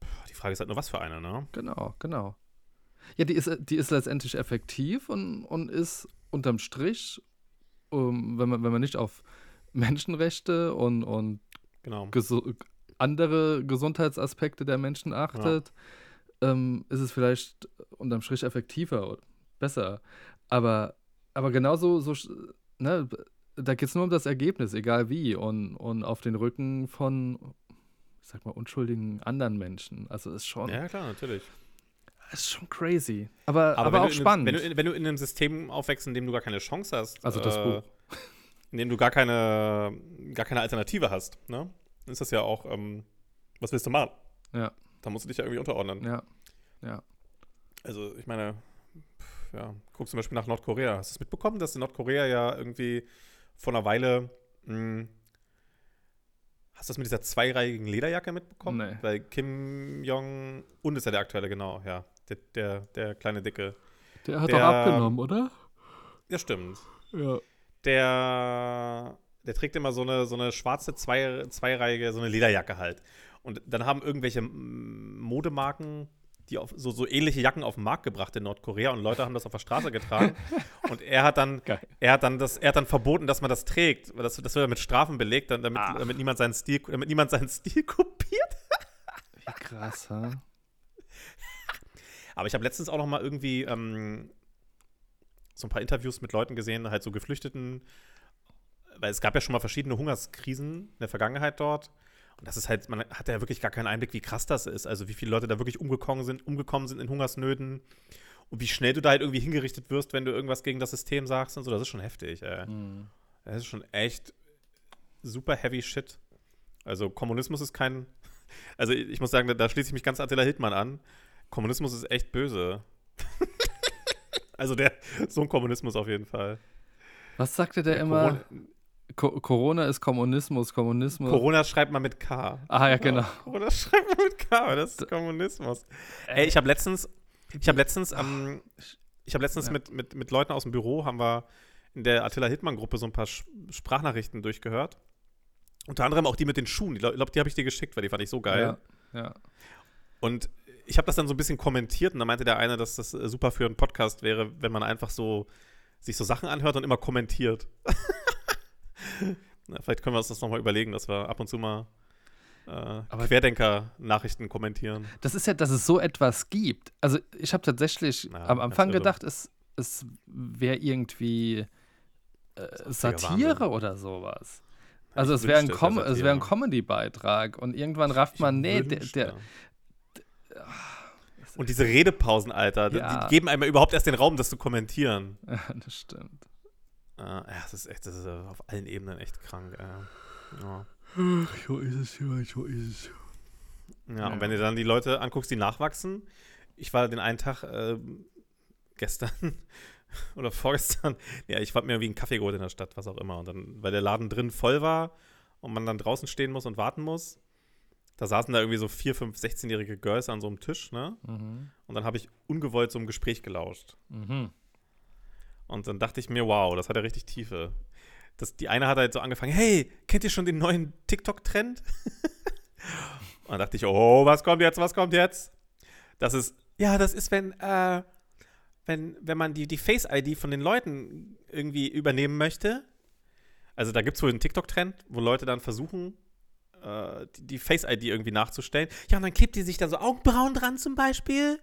Puh, Die Frage ist halt nur, was für eine, ne? Genau, genau. Ja, die ist, die ist letztendlich effektiv und, und ist unterm Strich, um, wenn, man, wenn man nicht auf (laughs) Menschenrechte und, und Genau. gesu andere Gesundheitsaspekte der Menschen achtet, ähm, ist es vielleicht unterm Strich effektiver oder besser. Aber, aber genauso, so, ne, da geht es nur um das Ergebnis, egal wie, und, und auf den Rücken von, ich sag mal, unschuldigen anderen Menschen. Also ist schon, Ja, klar, natürlich. Ist schon crazy. Aber, aber, wenn auch spannend. Einem, wenn, du, in- wenn du in einem System aufwächst, in dem du gar keine Chance hast, also das äh, Buch. in dem du gar keine, gar keine Alternative hast, ne? Dann ist das ja auch, ähm, was willst du machen? Ja. Da musst du dich ja irgendwie unterordnen. Ja. Also, ich meine, pf, ja, guck zum Beispiel nach Nordkorea. Hast du es mitbekommen, dass in Nordkorea ja irgendwie vor einer Weile, mh, hast du das mit dieser zweireihigen Lederjacke mitbekommen? Nee. Weil Kim Jong-un ist ja der aktuelle, genau, ja. Der, der, der kleine Dicke. Der hat Der- doch abgenommen, oder? Ja, stimmt. Ja. der, der trägt immer so eine, so eine schwarze zwei, zweireihige, so eine Lederjacke halt. Und dann haben irgendwelche Modemarken die auf, so, so ähnliche Jacken auf den Markt gebracht in Nordkorea und Leute haben das auf der Straße getragen. (laughs) und er hat dann, Geil. er hat dann das, er hat dann verboten, dass man das trägt. Das, das wird dann mit Strafen belegt, damit, Ach. damit niemand seinen Stil, damit niemand seinen Stil (laughs) kopiert. Wie krass, ha? Aber ich habe letztens auch noch mal irgendwie ähm, so ein paar Interviews mit Leuten gesehen, halt so Geflüchteten, weil es gab ja schon mal verschiedene Hungerskrisen in der Vergangenheit dort. Und das ist halt, man hat ja wirklich gar keinen Einblick, wie krass das ist. Also wie viele Leute da wirklich umgekommen sind, umgekommen sind in Hungersnöten und wie schnell du da halt irgendwie hingerichtet wirst, wenn du irgendwas gegen das System sagst und so. Das ist schon heftig, ey. Hm. Das ist schon echt super heavy shit. Also Kommunismus ist kein, (laughs) also ich muss sagen, da, da schließe ich mich ganz Attila Hildmann an. Kommunismus ist echt böse. (laughs) also der, so ein Kommunismus auf jeden Fall. Was sagte der immer? Corona, Co Corona ist Kommunismus, Kommunismus. Corona schreibt man mit K. ah, ja, genau. (laughs) Corona schreibt man mit K, das ist Kommunismus. Ey, ich habe letztens, ich habe letztens, ähm, ich habe letztens Ja. mit, mit, mit Leuten aus dem Büro, haben wir in der Attila Hittmann-Gruppe so ein paar Sch Sprachnachrichten durchgehört. Unter anderem auch die mit den Schuhen. Ich glaube, die habe ich dir geschickt, weil die fand ich so geil. Ja, ja. Und ich habe das dann so ein bisschen kommentiert und da meinte der eine, dass das äh, super für einen Podcast wäre, wenn man einfach so sich so Sachen anhört und immer kommentiert. (laughs) Na, vielleicht können wir uns das nochmal überlegen, dass wir ab und zu mal äh, Querdenker-Nachrichten kommentieren. Das ist ja, dass es so etwas gibt. Also ich habe tatsächlich Ja, am Anfang gedacht, es, es wäre irgendwie äh, Satire oder sowas. Also Ich es wäre ein, Com wär ein. Comedy-Beitrag und irgendwann rafft man, nee, der, wünschte. der Und diese Redepausen, Alter, die- Ja. die geben einem überhaupt erst den Raum, das zu kommentieren. (laughs) Ja, das stimmt. Äh, ja, das ist echt, das ist auf allen Ebenen echt krank. Ja. So ist es, ja, so ist es. Ja, Ja. und wenn du dann die Leute anguckst, die nachwachsen, ich war den einen Tag äh, gestern (laughs) oder vorgestern, (laughs) ja, ich habe mir irgendwie einen Kaffee geholt in der Stadt, was auch immer. Und dann, weil der Laden drin voll war und man dann draußen stehen muss und warten muss, da saßen da irgendwie so vier, fünf, 16-jährige Girls an so einem Tisch, ne? Mhm. Und dann habe ich ungewollt so einem Gespräch gelauscht. Mhm. Und dann dachte ich mir, wow, das hat ja richtig Tiefe. Das, die eine hat halt so angefangen, hey, kennt ihr schon den neuen TikTok-Trend? (laughs) Und dann dachte ich, oh, was kommt jetzt, was kommt jetzt? Das ist, ja, das ist, wenn, äh, wenn, wenn man die, die Face-ID von den Leuten irgendwie übernehmen möchte. Also da gibt es wohl einen TikTok-Trend, wo Leute dann versuchen, äh, die, die Face-ID irgendwie nachzustellen. Ja, und dann klebt die sich da so Augenbrauen dran zum Beispiel.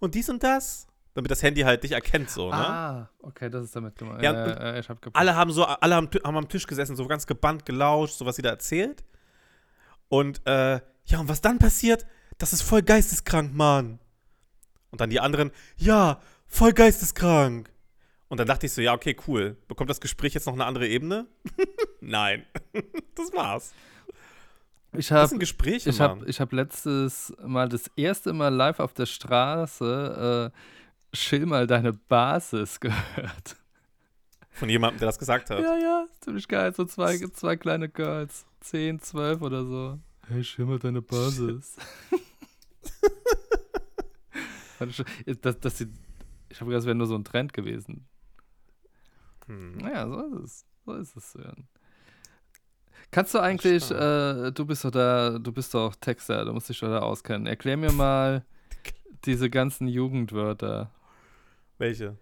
Und dies und das. Damit das Handy halt dich erkennt, so, ne? Ah, okay, das ist damit gemeint. Ja, äh, ich habe alle haben so, alle haben, haben am Tisch gesessen, so ganz gebannt gelauscht, so was sie da erzählt. Und äh, ja, und was dann passiert, das ist voll geisteskrank, Mann. Und dann die anderen, ja, voll geisteskrank. Und dann dachte ich so, ja, okay, cool. Bekommt das Gespräch jetzt noch eine andere Ebene? (laughs) Nein. (laughs) das war's. Ich Das habe sind Gespräche, Ich habe hab letztes Mal das erste Mal live auf der Straße äh, Chill mal deine Basis (laughs) gehört. Von jemandem, der das gesagt hat. Ja, ja, ziemlich geil. So zwei, zwei kleine Girls, 10, 12 oder so. Hey, chill mal deine Basis. Das, das, sieht- ich habe gedacht, das wäre nur so ein Trend gewesen. Hm. Naja, so ist es. So ist es. Ja. Kannst du eigentlich, äh, du bist doch da, du bist doch Texter, du musst dich doch da auskennen. Erklär mir mal (laughs) diese ganzen Jugendwörter. Welche?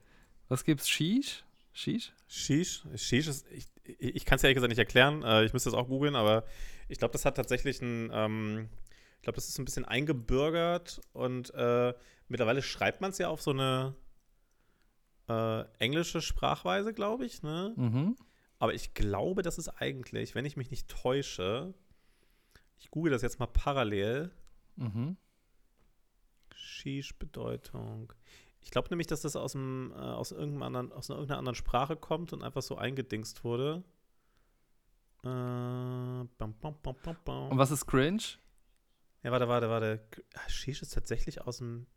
Was gibt's? Shish? Shish? Shish? Shish ist, ich, ich, kann es ja ehrlich gesagt nicht erklären. Äh, ich müsste das auch googeln, aber ich glaube, das hat tatsächlich ein, ähm, ich glaube, das ist ein bisschen eingebürgert und äh, mittlerweile schreibt man es ja auf so eine äh, englische Sprachweise, glaube ich, ne? Mhm. Aber ich glaube, das ist eigentlich, wenn ich mich nicht täusche, ich google das jetzt mal parallel, Mhm. Shish-Bedeutung. Ich glaube nämlich, dass das aus, dem, äh, aus, irgendeinem anderen, aus einer, irgendeiner anderen Sprache kommt und einfach so eingedingst wurde. Äh, bam, bam, bam, bam, bam. Und was ist cringe? Ja, warte, warte, warte. Ah, Shish ist tatsächlich aus dem.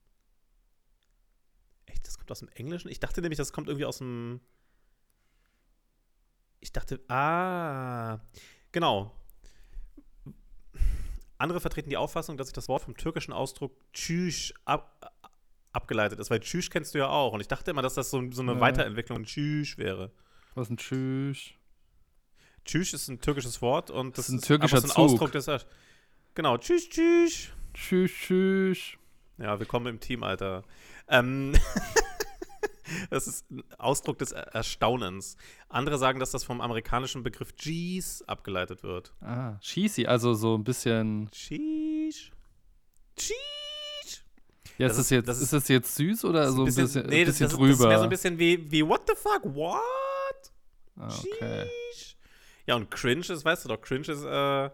Echt, das kommt aus dem Englischen? Ich dachte nämlich, das kommt irgendwie aus dem. Ich dachte, ah, genau. Andere vertreten die Auffassung, dass sich das Wort vom türkischen Ausdruck Tschüsch ab, abgeleitet ist, weil Tschüsch kennst du ja auch. Und ich dachte immer, dass das so, so eine Ja. Weiterentwicklung von Tschüsch wäre. Was ist ein Tschüss? Tschüsch ist ein türkisches Wort und Das das, ist ein türkischer so ein Zug. Ausdruck des. Genau, Tschüss, Tschüss. Tschüss, tschüss. Ja, willkommen im Team, Alter. Ähm, (laughs) (laughs) das ist ein Ausdruck des Er- Erstaunens. Andere sagen, dass das vom amerikanischen Begriff Jeez abgeleitet wird. Ah, cheesy, also so ein bisschen. Cheese. Cheese. Ja, Das ist, ist- das jetzt, das ist, ist- das jetzt süß oder so ein bisschen, nee, ein das, bisschen das, das drüber? wäre so ein bisschen wie, wie What the fuck? What? ah, okay. Ja, und cringe ist, weißt du doch, cringe ist, äh, wenn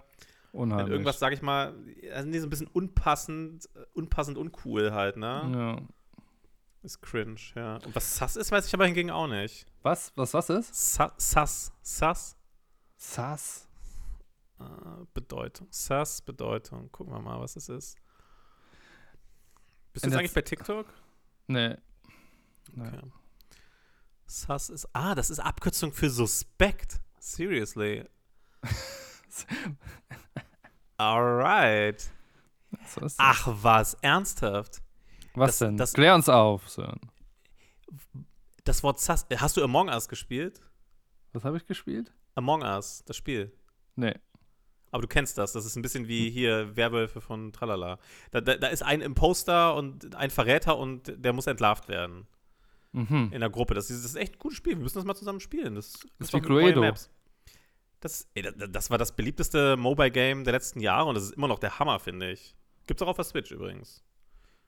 Unheimlich. irgendwas, sag ich mal, also nee, so ein bisschen unpassend, äh, unpassend uncool halt, ne? Ja. Ist cringe, ja. Und was Sass ist, weiß ich aber hingegen auch nicht. Was? Was, was ist? Sa Sass. Sass. Sass. Äh, Bedeutung. Sass, Bedeutung. Gucken wir mal, was es ist. Bist du jetzt eigentlich bei TikTok? Nee. Okay. Sass ist. Ah, das ist Abkürzung für suspekt. Seriously. (laughs) Alright. So. Ach was, ernsthaft. Was das- denn? das- Klär uns auf, Sören. das Wort Sus. Hast du Among Us gespielt? Was habe ich gespielt? Among Us, das Spiel. Nee. Aber du kennst das. Das ist ein bisschen wie hier Werwölfe von Tralala. Da, da, da ist ein Imposter und ein Verräter und der muss entlarvt werden. Mhm. In der Gruppe. Das ist, das ist echt ein gutes Spiel. Wir müssen das mal zusammen spielen. Das, Das ist wie Cluedo. Das, ey, da- das war das beliebteste Mobile-Game der letzten Jahre und das ist immer noch der Hammer, finde ich. Gibt's auch auf der Switch übrigens.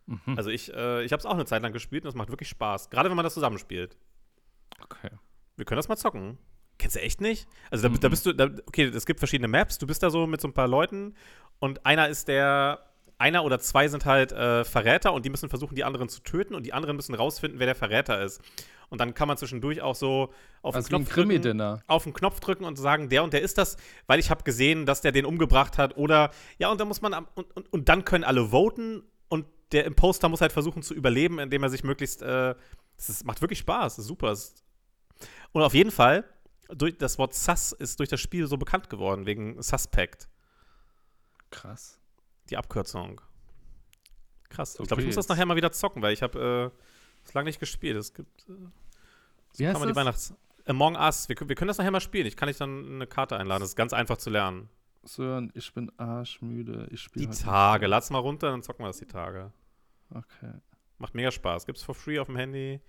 Mhm. Also ich, äh, ich habe es auch eine Zeit lang gespielt und es macht wirklich Spaß. Gerade wenn man das zusammenspielt. Okay. Wir können das mal zocken. Kennst du echt nicht? Also da, da Mhm. bist du, da, okay, es gibt verschiedene Maps. Du bist da so mit so ein paar Leuten und einer ist der, einer oder zwei sind halt äh, Verräter und die müssen versuchen, die anderen zu töten und die anderen müssen rausfinden, wer der Verräter ist. Und dann kann man zwischendurch auch so auf Also den Knopf drücken, auf den Knopf drücken und sagen, der und der ist das, weil ich habe gesehen, dass der den umgebracht hat oder ja und dann muss man und, und, und dann können alle voten und der Imposter muss halt versuchen zu überleben, indem er sich möglichst äh, das ist, macht wirklich Spaß, das ist super. Das Und auf jeden Fall durch das Wort Sus ist durch das Spiel so bekannt geworden wegen Suspect, Krass. die Abkürzung. Krass. So ich glaube, ich muss das nachher mal wieder zocken, weil ich habe äh, das lange nicht gespielt. Es gibt äh, Wie heißt kann man die das? Weihnachts Among Us. Wir, können- wir können das nachher mal spielen. Ich kann dich dann eine Karte einladen. Das ist ganz einfach zu lernen. Sören, ich bin arschmüde. Ich spiele Die heute Tage. Lad's mal runter, dann zocken wir das die Tage. Okay. Macht mega Spaß. Gibt's for free auf dem Handy.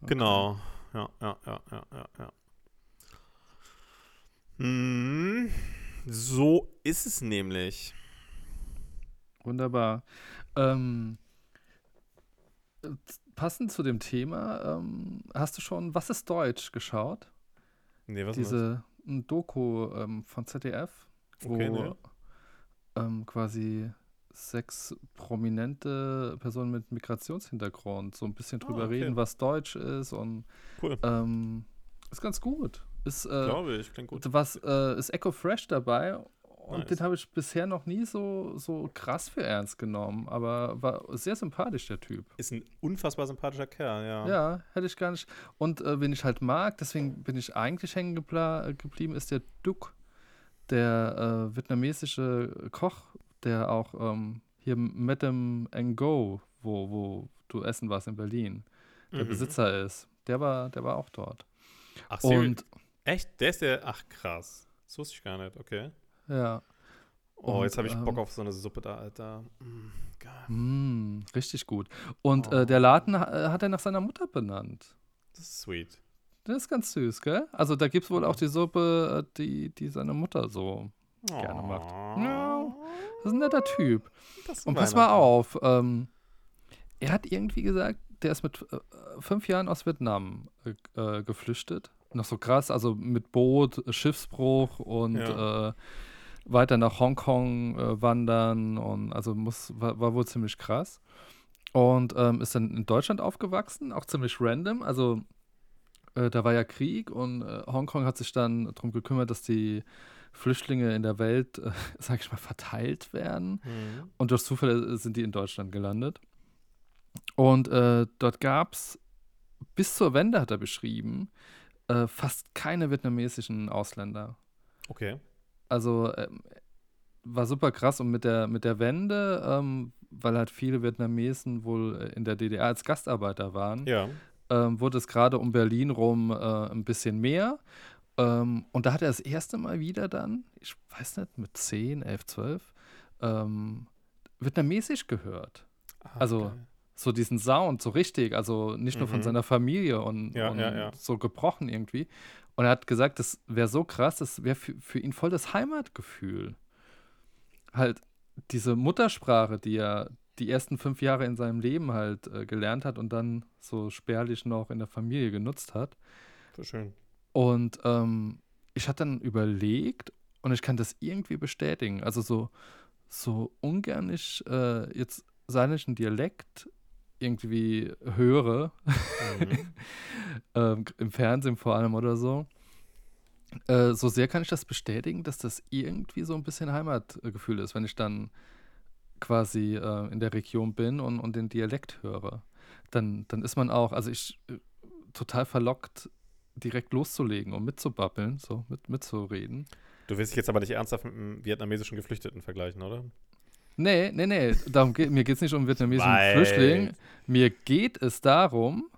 okay. Genau. Ja, ja, ja, ja, ja, ja. Hm, so ist es nämlich. Wunderbar. Ähm, äh, passend zu dem Thema, ähm, hast du schon Was ist Deutsch geschaut? Nee, was ist? Diese ein Doku ähm, von ZDF, wo Okay, nee. ähm, quasi sechs prominente Personen mit Migrationshintergrund so ein bisschen drüber Ah, okay. reden, was Deutsch ist und Cool. ähm, ist ganz gut. Ist, äh, Glaube ich, klingt gut. was äh, ist Echo Fresh dabei und Nice. den habe ich bisher noch nie so, so krass für ernst genommen, aber war sehr sympathisch, der Typ. Ist ein unfassbar sympathischer Kerl, ja. Ja, hätte ich gar nicht. Und äh, wen ich halt mag, deswegen bin ich eigentlich hängen geblieben, ist der Duc, der äh, vietnamesische Koch, der auch ähm, hier mit dem Ngo, wo, wo du essen warst in Berlin, der Mhm. Besitzer ist. Der war, der war auch dort. Ach? Und Echt? Der ist der. Ach, krass. Das wusste ich gar nicht. Okay. ja, Oh, Und, jetzt habe ich Bock ähm, auf so eine Suppe da, Alter. Mm, geil. mm, richtig gut. Und Oh. äh, der Laden äh, hat er nach seiner Mutter benannt. Das ist sweet. Das ist ganz süß, gell? Also da gibt es wohl auch die Suppe, äh, die, die seine Mutter so Gerne macht. Ja. Das ist ein netter Typ. Und pass mal auf, ähm, er hat irgendwie gesagt, der ist mit äh, fünf Jahren aus Vietnam äh, äh, geflüchtet. Noch so krass, also mit Boot, Schiffsbruch und Ja. äh, weiter nach Hongkong äh, wandern und also muss, war, war wohl ziemlich krass. Und ähm, ist dann in Deutschland aufgewachsen, auch ziemlich random. Also äh, da war ja Krieg und äh, Hongkong hat sich dann darum gekümmert, dass die Flüchtlinge in der Welt, äh, (laughs) sag ich mal, verteilt werden. Mhm. Und durch Zufall sind die in Deutschland gelandet. Und äh, dort gab es, bis zur Wende hat er beschrieben, äh, fast keine vietnamesischen Ausländer. Okay. Also ähm, war super krass und mit der, mit der Wende, ähm, weil halt viele Vietnamesen wohl äh, in der DDR als Gastarbeiter waren, Ja. Ähm, wurde es gerade um Berlin rum äh, ein bisschen mehr. Ähm, und da hat er das erste Mal wieder dann, ich weiß nicht, mit 10, 11, 12, ähm, Vietnamesisch gehört. Ah, Also. So diesen Sound, so richtig, also nicht nur von Mhm. seiner Familie und, Ja, und ja, ja. so gebrochen irgendwie. Und er hat gesagt, das wäre so krass, das wäre für, für ihn voll das Heimatgefühl. Halt diese Muttersprache, die er die ersten fünf Jahre in seinem Leben halt äh, gelernt hat und dann so spärlich noch in der Familie genutzt hat. Voll schön. Und ähm, ich hatte dann überlegt und ich kann das irgendwie bestätigen. Also so, so ungern ich äh, jetzt saarländischen Dialekt irgendwie höre, Mhm. (laughs) ähm, im Fernsehen vor allem oder so, äh, so sehr kann ich das bestätigen, dass das irgendwie so ein bisschen Heimatgefühl ist, wenn ich dann quasi äh, in der Region bin und, und den Dialekt höre. Dann, dann ist man auch, also ich äh, total verlockt, direkt loszulegen und mitzubabbeln, so mit, mitzureden. Du willst dich jetzt aber nicht ernsthaft mit einem vietnamesischen Geflüchteten vergleichen, oder? Nee, nee, nee, darum geht, mir geht es nicht um vietnamesischen Weiß. Flüchtling. Mir geht es darum,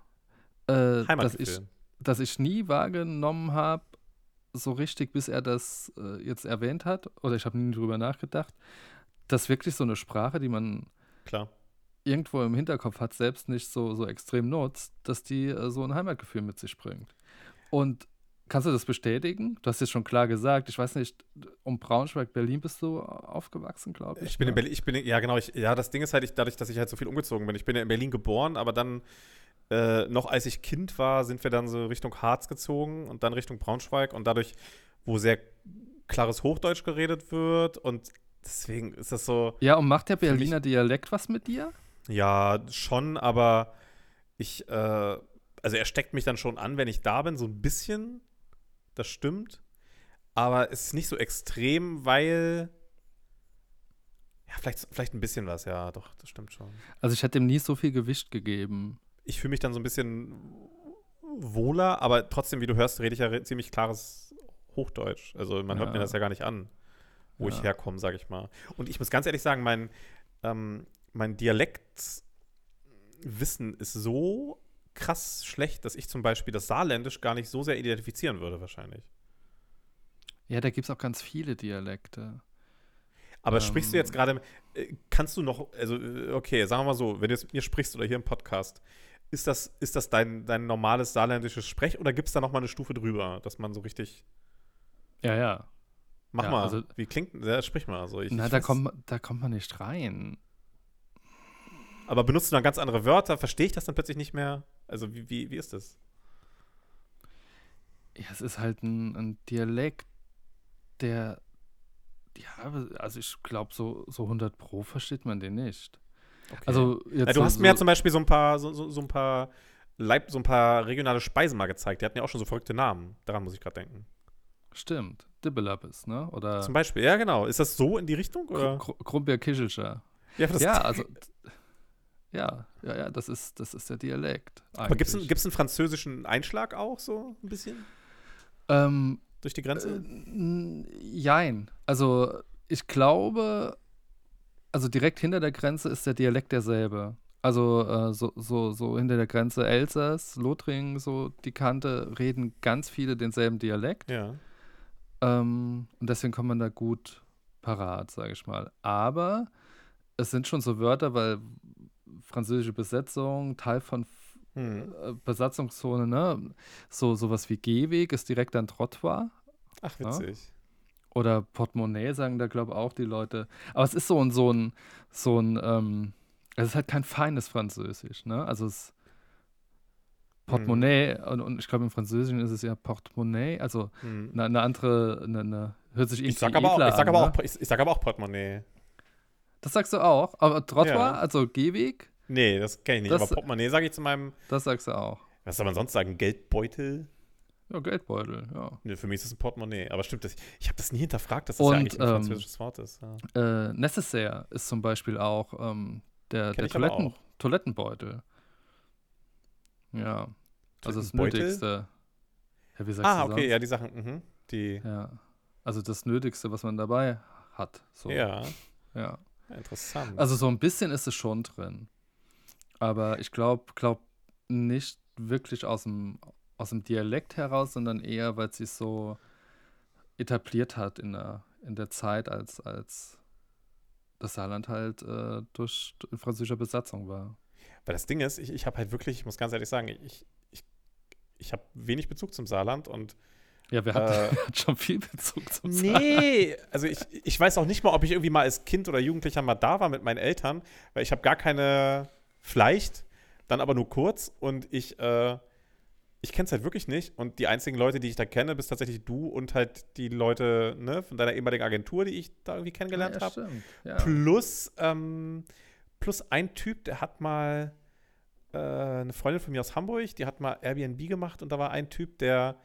äh, dass, ich, dass ich nie wahrgenommen habe, so richtig, bis er das äh, jetzt erwähnt hat, oder ich habe nie drüber nachgedacht, dass wirklich so eine Sprache, die man Klar. irgendwo im Hinterkopf hat, selbst nicht so, so extrem nutzt, dass die äh, so ein Heimatgefühl mit sich bringt. Und kannst du das bestätigen? Du hast jetzt schon klar gesagt, ich weiß nicht, um Braunschweig, Berlin bist du aufgewachsen, glaube ich. Ich bin in? Berlin, ich bin in, ja genau, ich, ja, das Ding ist halt, ich, dadurch, dass ich halt so viel umgezogen bin. Ich bin ja in Berlin geboren, aber dann, äh, noch als ich Kind war, sind wir dann so Richtung Harz gezogen und dann Richtung Braunschweig und dadurch, wo sehr klares Hochdeutsch geredet wird und deswegen ist das so, Ja, und macht der Berliner Dialekt was mit dir? ja, schon, aber ich, äh, also er steckt mich dann schon an, wenn ich da bin, so ein bisschen, das stimmt, aber es ist nicht so extrem, weil, ja, vielleicht, vielleicht ein bisschen was, ja, doch, das stimmt schon. Also ich hätte ihm nie so viel Gewicht gegeben. ich fühle mich dann so ein bisschen wohler, aber trotzdem, wie du hörst, rede ich ja ziemlich klares Hochdeutsch. Also man hört Ja. mir das ja gar nicht an, wo ich Ja. herkomme, sage ich mal. Und ich muss ganz ehrlich sagen, mein, ähm, mein Dialektwissen ist so krass schlecht, dass ich zum Beispiel das Saarländisch gar nicht so sehr identifizieren würde, wahrscheinlich. Ja, da gibt es auch ganz viele Dialekte. Aber Ähm. sprichst du jetzt gerade, äh, kannst du noch, also äh, okay, sagen wir mal so, wenn du jetzt mit mir sprichst oder hier im Podcast, ist das, ist das dein, dein normales saarländisches Sprech oder gibt es da noch mal eine Stufe drüber, dass man so richtig, Ja, ja. Mach Ja, mal, also- wie klingt, ja, sprich mal. Also ich, Na, ich da kommt, man- da kommt man nicht rein. aber benutzt du dann ganz andere Wörter, verstehe ich das dann plötzlich nicht mehr? Also wie, wie, wie ist das? Ja, es ist halt ein, ein Dialekt, der, ja, also ich glaube, so, so 100 Pro versteht man den nicht. Okay. Also jetzt ja, du so, hast mir ja zum Beispiel so ein paar, so, so, so ein paar Leib, so ein paar regionale Speisen mal gezeigt. Die hatten ja auch schon so verrückte Namen. Daran muss ich gerade denken. stimmt, Dibbelabbes, ne? Oder Zum Beispiel, ja genau. Ist das so in die Richtung? Oder? Kr- Krumbär Kischelscher. Ja, das Ja, (laughs) also, ja, ja, ja, das ist, das ist der Dialekt. Aber gibt es einen, eigentlich. gibt's einen französischen Einschlag auch so ein bisschen ähm, durch die Äh, Grenze? n- Jein. Also ich glaube, also direkt hinter der Grenze ist der Dialekt derselbe. Also äh, so, so, so hinter der Grenze Elsass, Lothringen, so die Kante, reden ganz viele denselben Dialekt. ja. Ähm, und deswegen kommt man da gut parat, sage ich mal. Aber es sind schon so Wörter, weil französische Besetzung, Teil von Hm. äh, Besatzungszone, ne? So sowas wie Gehweg ist direkt an Trottoir. Ach, Ja. witzig. Oder Portemonnaie sagen da, glaube ich, auch die Leute. Aber es ist so ein, so ein, so ein, ähm, es ist halt kein feines Französisch, ne? Also es Portemonnaie, und, und ich glaube im Französischen ist es ja Portemonnaie, also Hm. eine, eine andere, eine, eine, hört sich irgendwie Ich sag aber auch, ich sag an, aber ne? auch, ich, ich sag aber auch Portemonnaie. Das sagst du auch. Aber Trottoir, Ja. also Gehweg, Nee, das kenne ich nicht. Das- aber Portemonnaie sage ich zu meinem, das sagst du auch. was soll man sonst sagen, Geldbeutel? Ja, Geldbeutel, ja. Nee, für mich ist es ein Portemonnaie. Aber stimmt, das, ich habe das nie hinterfragt, dass das Und, ja eigentlich ein ähm, französisches Wort ist. Ja. Äh, Necessaire ist zum Beispiel auch ähm, der, der Toiletten, auch. Toilettenbeutel. Ja. Also das Toilettenbeutel? Nötigste. Ja, wie sagst Ah, du okay, sonst? ja, die Sachen, mhm. Die, Ja. Also das Nötigste, was man dabei hat. So. ja, ja. interessant. Also so ein bisschen ist es schon drin. Aber ich glaube glaub nicht wirklich aus dem, aus dem Dialekt heraus, sondern eher, weil es sich so etabliert hat in der, in der Zeit, als, als das Saarland halt äh, durch, in französischer Besatzung war. Weil das Ding ist, ich, ich habe halt wirklich, ich muss ganz ehrlich sagen, ich, ich, ich habe wenig Bezug zum Saarland und Ja, wer hat, Äh, (laughs) hat schon viel Bezug zum Saarland? Nee, also ich, ich weiß auch nicht mal, ob ich irgendwie mal als Kind oder Jugendlicher mal da war mit meinen Eltern, weil ich habe gar keine, vielleicht, dann aber nur kurz und ich, äh, ich kenne es halt wirklich nicht und die einzigen Leute, die ich da kenne, bist tatsächlich du und halt die Leute ne, von deiner ehemaligen Agentur, die ich da irgendwie kennengelernt ja, habe. stimmt. Ja. Plus, ähm, plus ein Typ, der hat mal äh, eine Freundin von mir aus Hamburg, die hat mal Airbnb gemacht und da war ein Typ, der,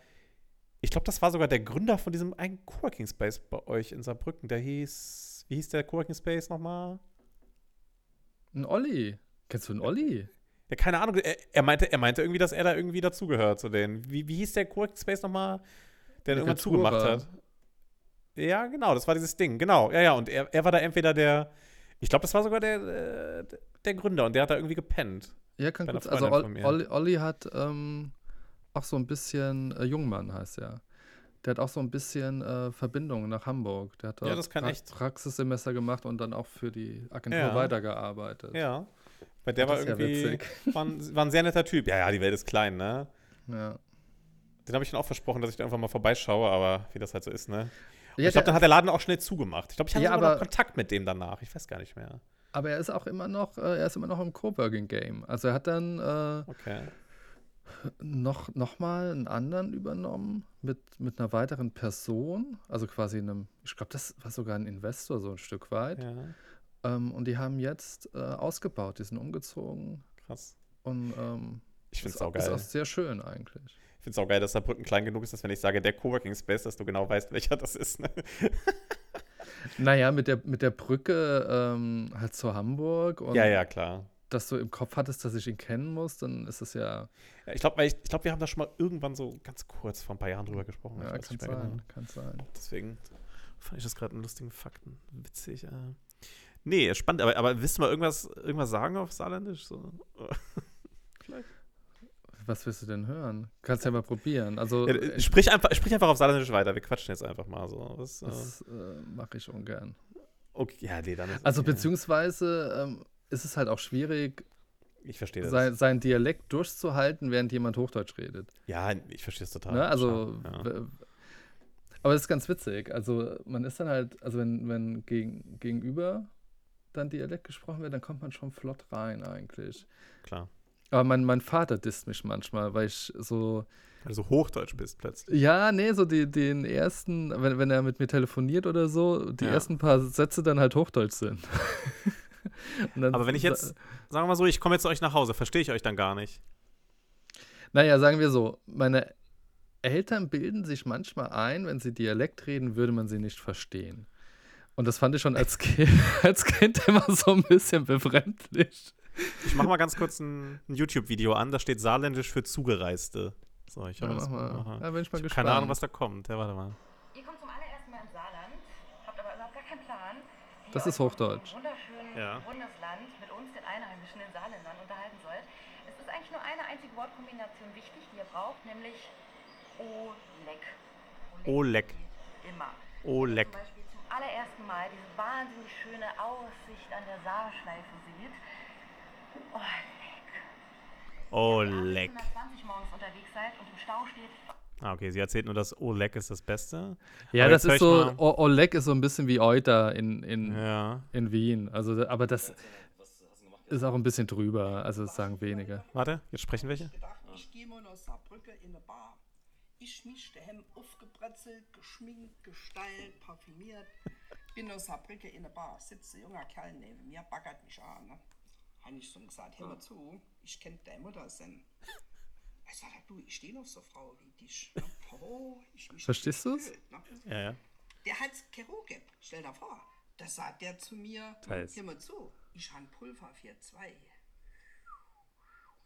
ich glaube, das war sogar der Gründer von diesem einen Coworking Space bei euch in Saarbrücken. Der hieß, wie hieß der Coworking Space nochmal? Ein Olli. Kennst du einen Olli? Ja, keine Ahnung. Er, er, meinte, er meinte irgendwie, dass er da irgendwie dazugehört zu denen. Wie, wie hieß der Coworking Space nochmal, der dann irgendwann zugemacht hat? Ja, genau, das war dieses Ding. Genau, ja, ja. Und er, er war da entweder der, ich glaube, das war sogar der, äh, der Gründer und der hat da irgendwie gepennt. Ja, kann gut. Also. Olli, Olli hat ähm, auch so ein bisschen, äh, Jungmann heißt er. Der hat auch so ein bisschen äh, Verbindung nach Hamburg. Der hat Ja, das kann pra echt. Praxissemester gemacht und dann auch für die Agentur Ja. weitergearbeitet. Ja. Bei der war ja irgendwie, witzig. war ein, war ein sehr netter Typ. Ja, ja, die Welt ist klein, ne? Ja. Den habe ich dann auch versprochen, dass ich da einfach mal vorbeischaue, aber wie das halt so ist, ne? Ja, ich glaube, dann hat der Laden auch schnell zugemacht. Ich glaube, ich hatte Ja, sogar noch aber- Kontakt mit dem danach. Ich weiß gar nicht mehr. aber er ist auch immer noch, äh, er ist immer noch im Coworking-Game. Also er hat dann äh, Okay. noch, noch mal einen anderen übernommen mit, mit einer weiteren Person, also quasi einem, ich glaube, das war sogar ein Investor so ein Stück weit. Ja, Ähm, und die haben jetzt äh, ausgebaut, die sind umgezogen krass. und ähm, Ich finde es ist, auch- ist saugeil. auch sehr schön eigentlich. Ich finde es auch geil, dass Saarbrücken klein genug ist, dass wenn ich sage, der Coworking Space, dass du genau weißt, welcher das ist. Ne? (laughs) Naja, mit der, mit der Brücke ähm, halt zu Hamburg und Ja, ja, klar. dass du im Kopf hattest, dass ich ihn kennen muss, dann ist es ja, Ja, ich glaube, ich, ich glaub, wir haben da schon mal irgendwann so ganz kurz vor ein paar Jahren drüber gesprochen. Ja, kann sein, genau. kann sein. Deswegen fand ich das gerade einen lustigen Fakten. Witzig. Äh. Nee, spannend. Aber, aber willst du mal irgendwas, irgendwas sagen auf Saarländisch? So? (laughs) Was willst du denn hören? Kannst ja mal probieren. Also Ja, äh, sprich, einfach, sprich einfach auf Saarländisch weiter. Wir quatschen jetzt einfach mal so. Was, äh, das äh, mache ich ungern. okay, ja, nee, dann Also beziehungsweise ähm, ist es halt auch schwierig, Ich verstehe das. sein, seinen Dialekt durchzuhalten, während jemand Hochdeutsch redet. ja, ich verstehe es total. Ne? Also, Ja. aber das ist ganz witzig. Also, man ist dann halt, also wenn, wenn gegen, gegenüber dann Dialekt gesprochen wird, dann kommt man schon flott rein eigentlich. Klar. Aber mein, mein Vater disst mich manchmal, weil ich so, Weil du so Hochdeutsch bist plötzlich. ja, nee, so die, den ersten, wenn, wenn er mit mir telefoniert oder so, die Ja. ersten paar Sätze dann halt Hochdeutsch sind. (laughs) Aber wenn ich jetzt, sagen wir mal so, ich komme jetzt zu euch nach Hause, verstehe ich euch dann gar nicht. Naja, sagen wir so, meine Eltern bilden sich manchmal ein, wenn sie Dialekt reden, würde man sie nicht verstehen. Und das fand ich schon als Kind, (laughs) als kind immer so ein bisschen befremdlich. Ich mache mal ganz kurz ein, ein YouTube-Video an, da steht Saarländisch für Zugereiste. So, ich Ja, habe das mal. Da bin ich mal Ich hab gespannt. keine Ahnung, was da kommt. Ja, warte mal. Ihr kommt zum allerersten Mal ins Saarland, habt aber überhaupt gar keinen Plan. wie Das ist Hochdeutsch. Wunderschönen Ja. Bundesland mit uns, den Einheimischen, den Saarländern, unterhalten sollt. Es ist eigentlich nur eine einzige Wortkombination wichtig, die ihr braucht, nämlich Oleg. Oleg. Immer. Oleg. Zum Beispiel zum allerersten Mal diese wahnsinnig schöne Aussicht an der Saarschleife sieht. Oleg. Oleg. 1820 morgens unterwegs seid und im Stau steht, Ah, okay, sie erzählt nur, dass Oleg ist das Beste. Ja, Aber das ist so, mal- O- Oleg ist so ein bisschen wie Euter in, in, Ja. in Wien. Also, aber das ist auch ein bisschen drüber. Also, das sagen wenige. Warte, jetzt sprechen welche. ich gehe mal nach Saarbrücke in eine Bar. Ich mich daheim aufgebrezelt, geschminkt, gestylt, parfümiert. Bin nach Saarbrücke in eine Bar. Sitzt ein junger Kerl neben mir, baggert mich an. Ne? Habe ich so gesagt, hör mal zu, ich kenn deine Mutter sen. (laughs) Ich sag, du, ich stehe auf so Frau wie dich. Ne? (laughs) Oh, ich mich Verstehst du's? gefühlt, Ne? Ja, ja. Der hat Keroge, stell dir vor. Da sagt der zu mir, Teils. hör mal zu, ich habe Pulver für zwei.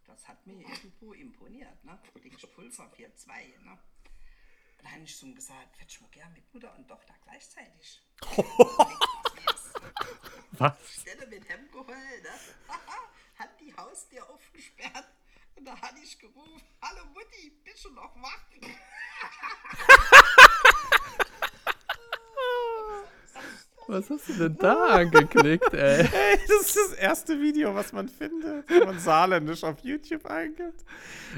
Das hat mir irgendwo imponiert, ne? Ich Pulver für zwei, ne? Dann habe ich so gesagt, hätte ich mal gern mit Mutter und Tochter gleichzeitig. (laughs) (laughs) Was? Stelle mit Hemd geholt, ne? (laughs) Hat die Haustür aufgesperrt und da hatte ich gerufen, hallo Mutti, bist du noch wach? (laughs) Was hast du denn da angeklickt, ey? Ey, das ist das erste Video, was man findet, wenn man Saarländisch auf YouTube eingibt.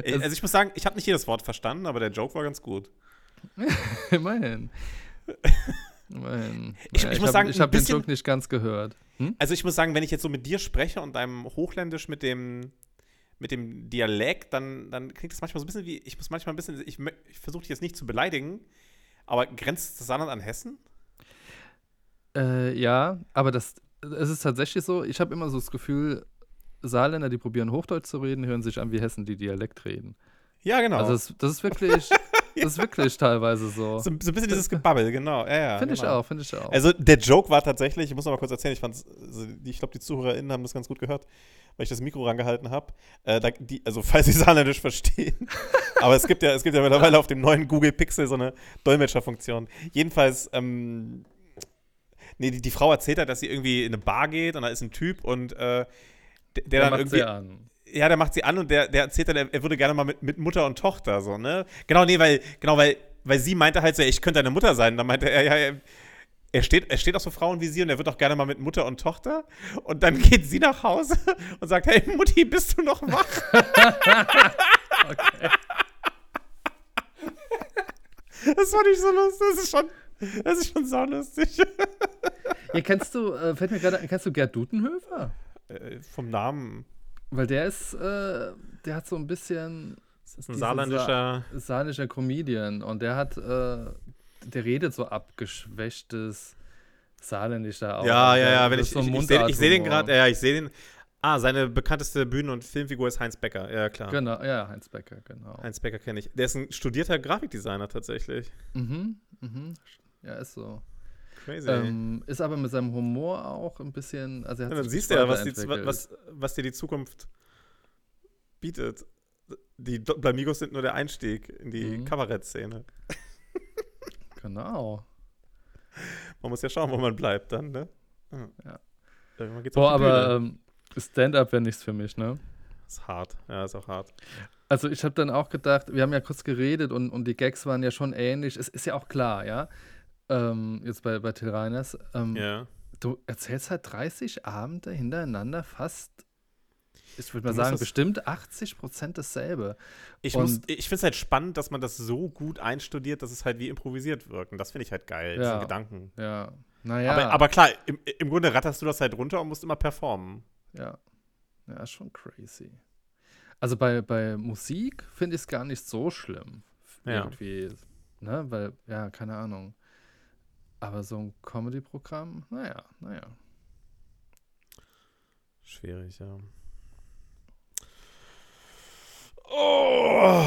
Also ich muss sagen, ich habe nicht jedes Wort verstanden, aber der Joke war ganz gut. Immerhin. Ich- Ja, ich muss hab, sagen, ich habe den Joke nicht ganz gehört. Hm? Also ich muss sagen, wenn ich jetzt so mit dir spreche und deinem Hochländisch mit dem, mit dem Dialekt, dann, dann klingt das manchmal so ein bisschen wie, ich muss manchmal ein bisschen, ich, ich versuche dich jetzt nicht zu beleidigen, aber grenzt das Saarland an Hessen? Äh, ja, aber das, es ist tatsächlich so, ich habe immer so das Gefühl, Saarländer, die probieren Hochdeutsch zu reden, hören sich an wie Hessen, die Dialekt reden. Ja, genau. Also das, das ist wirklich, das ist wirklich teilweise so. (laughs) so, so ein bisschen dieses Gebabbel, genau. Ja, ja, Finde ich genau. auch, finde ich auch. Also der Joke war tatsächlich, ich muss noch mal kurz erzählen, ich fand's, also die- ich glaube, die ZuhörerInnen haben das ganz gut gehört, weil ich das Mikro rangehalten habe. Äh, also (laughs) falls sie Saarländisch verstehen. (laughs) Aber es gibt ja, es gibt ja mittlerweile auf dem neuen Google Pixel so eine Dolmetscherfunktion. Jedenfalls, ähm, nee, die, die Frau erzählt halt, dass sie irgendwie in eine Bar geht und da ist ein Typ und äh, der, der Der dann irgendwie. Ja, der macht sie an und der, der erzählt dann, er, würde gerne mal mit, mit Mutter und Tochter so, ne? Genau, nee, weil, genau, weil, weil sie meinte halt so, ich könnte deine Mutter sein. Dann meinte er, ja, er, er steht, er steht auf so Frauen wie sie und er wird auch gerne mal mit Mutter und Tochter. Und dann geht sie nach Hause (laughs) und sagt, hey Mutti, bist du noch wach? (laughs) Okay. Das fand ich so lustig. Das ist schon, das ist schon saulustig. Ja, kennst du, äh, fällt mir gerade, ein, kennst du Gerd Dutenhöfer? Äh, vom Namen. Weil der ist, äh, der hat so ein bisschen ist ein saarländischer. saarländischer Comedian und der hat, äh, der redet so abgeschwächtes Saarländisch da auch. Ja, ja, ja. Wenn ich, so ich, ich sehe seh den gerade, ja, ich sehe den. Ah, seine bekannteste Bühnen- und Filmfigur ist Heinz Becker. Ja, klar. Genau, ja, Heinz Becker, genau. Heinz Becker kenne ich. Der ist ein studierter Grafikdesigner tatsächlich. Mhm, mhm. Ja, ist so. Crazy. Ähm, ist aber mit seinem Humor auch ein bisschen, also Ja, dann siehst du ja, was, die, was, was dir die Zukunft bietet. Die Blamigos sind nur der Einstieg in die Mhm. Kabarettszene. (laughs) Genau. Man muss ja schauen, wo man bleibt dann, ne? Ja. Irgendwann geht's Boah, aber ähm, Stand-up wäre nichts für mich, ne? ist hart. Ja, ist auch hart. Also ich habe dann auch gedacht, wir haben ja kurz geredet und, und die Gags waren ja schon ähnlich. Es ist ja auch klar, ja. Ähm, jetzt bei, bei Till Reiners. Ähm, Ja. Du erzählst halt 30 Abende hintereinander fast, ich würde mal sagen, bestimmt 80 Prozent dasselbe. Ich, Und- muss- ich finde es halt spannend, dass man das so gut einstudiert, dass es halt wie improvisiert wirkt. Und das finde ich halt geil, Ja. diese Gedanken. Ja. Naja. Aber, aber klar, im, im Grunde ratterst du das halt runter und musst immer performen. Ja. Ja, ist schon crazy. Also bei, bei Musik finde ich es gar nicht so schlimm. Ja. Irgendwie. Ne? Weil, ja, keine Ahnung. Aber so ein Comedy-Programm, naja, naja. Schwierig, ja. Oh,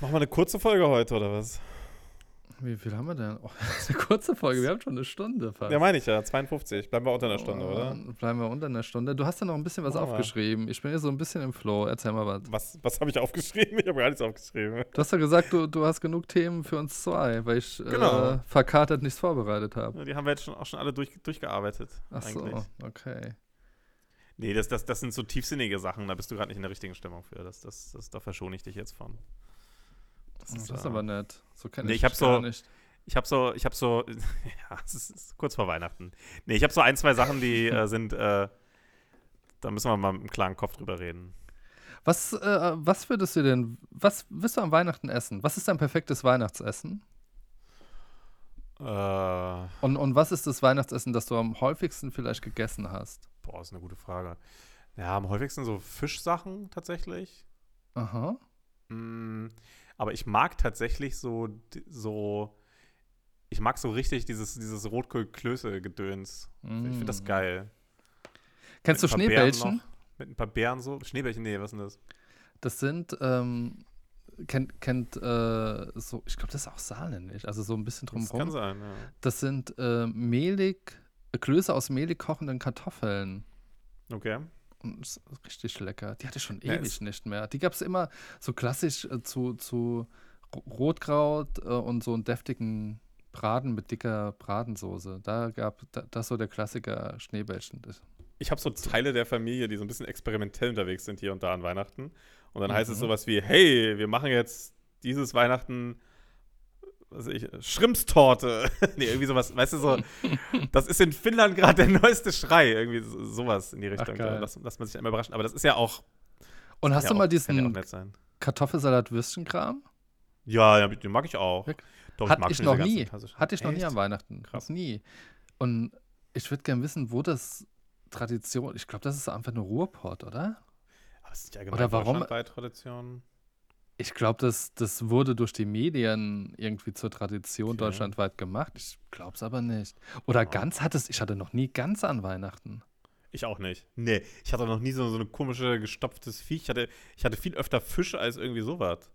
machen wir eine kurze Folge heute, oder was? Wie viel haben wir denn? Oh, (laughs) das ist eine kurze Folge, wir haben schon eine Stunde fast. Ja, meine ich ja, 52. Bleiben wir unter einer Stunde, Oh, oder? Bleiben wir unter einer Stunde. Du hast ja noch ein bisschen was wir. aufgeschrieben. Ich bin hier so ein bisschen im Flow. Erzähl mal was. Was, was habe ich aufgeschrieben? Ich habe gar nichts aufgeschrieben. Du hast ja gesagt, du, du hast genug Themen für uns zwei, weil ich Genau. äh, verkatert nichts vorbereitet habe. Ja, Die haben wir jetzt schon, auch schon alle durch, durchgearbeitet. Ach so, eigentlich. okay. Nee, das, das, das sind so tiefsinnige Sachen, da bist du gerade nicht in der richtigen Stimmung für. Das, das, das, da verschone ich dich jetzt von. Das Das ist, äh, aber nett. So kenne Nee, ich ich hab so- nicht. Ich habe so, ich habe so, (laughs) ja, es ist, ist kurz vor Weihnachten. Nee, ich habe so ein, zwei Sachen, die äh, (laughs) sind, äh, da müssen wir mal mit einem klaren Kopf drüber reden. Was, äh, was würdest du denn, was willst du am Weihnachten essen? Was ist dein perfektes Weihnachtsessen? Äh, boah, Und, und was ist das Weihnachtsessen, das du am häufigsten vielleicht gegessen hast? ist eine gute Frage. Ja, am häufigsten so Fischsachen tatsächlich. Aha. Mm, aber ich mag tatsächlich so, so, ich mag so richtig dieses, dieses Rotkohl-Klöße-Gedöns. Ich finde das Mm. geil. Kennst du Mit Beeren Schneebällchen? Mit ein paar Beeren so. Schneebällchen, nee, was ist denn das? Das sind, ähm, kennt, kennt äh, so, ich glaube, das ist auch saarländisch, also so ein bisschen Das kann drumherum. sein, ja. Das sind äh, mehlig, äh, Klöße aus mehlig kochenden Kartoffeln. Okay. Ist richtig lecker. Die hatte ich schon Ja, ewig nicht mehr. Die gab es immer so klassisch äh, zu, zu Ro- Rotkraut äh, und so einen deftigen Braten mit dicker Bratensoße. Da gab da, das so der Klassiker Schneebällchen. Ich habe so Teile der Familie, die so ein bisschen experimentell unterwegs sind hier und da an Weihnachten. Und dann heißt es Mhm. sowas wie, hey, wir machen jetzt dieses Weihnachten, was ich, Schrimpstorte. (laughs) nee, irgendwie sowas, weißt du, so, das ist in Finnland gerade der neueste Schrei. Irgendwie so, sowas in die Richtung. geil. lass, lass man sich einmal überraschen. Aber das ist ja auch. und hast ja du mal ja auch diesen sein. Kartoffelsalat-Würstchenkram? Ja, ja, den mag ich auch. Doch, Hatte mag ich schon noch nie. Hatte ich noch nie Echt? an Weihnachten. Krass. Nie. Und ich würde gerne wissen, wo das Tradition, ich glaube, das ist einfach nur Ruhrpott, oder? Aber ist nicht allgemein Oder warum- Tradition? Ich glaube, das, das wurde durch die Medien irgendwie zur Tradition Okay. deutschlandweit gemacht. Ich glaube es aber nicht. Oder Ja. ganz hat es, ich hatte noch nie ganz an Weihnachten. Ich auch nicht. Nee, ich hatte noch nie so, so eine komische gestopftes Viech. Ich hatte, ich hatte viel öfter Fisch als irgendwie sowas.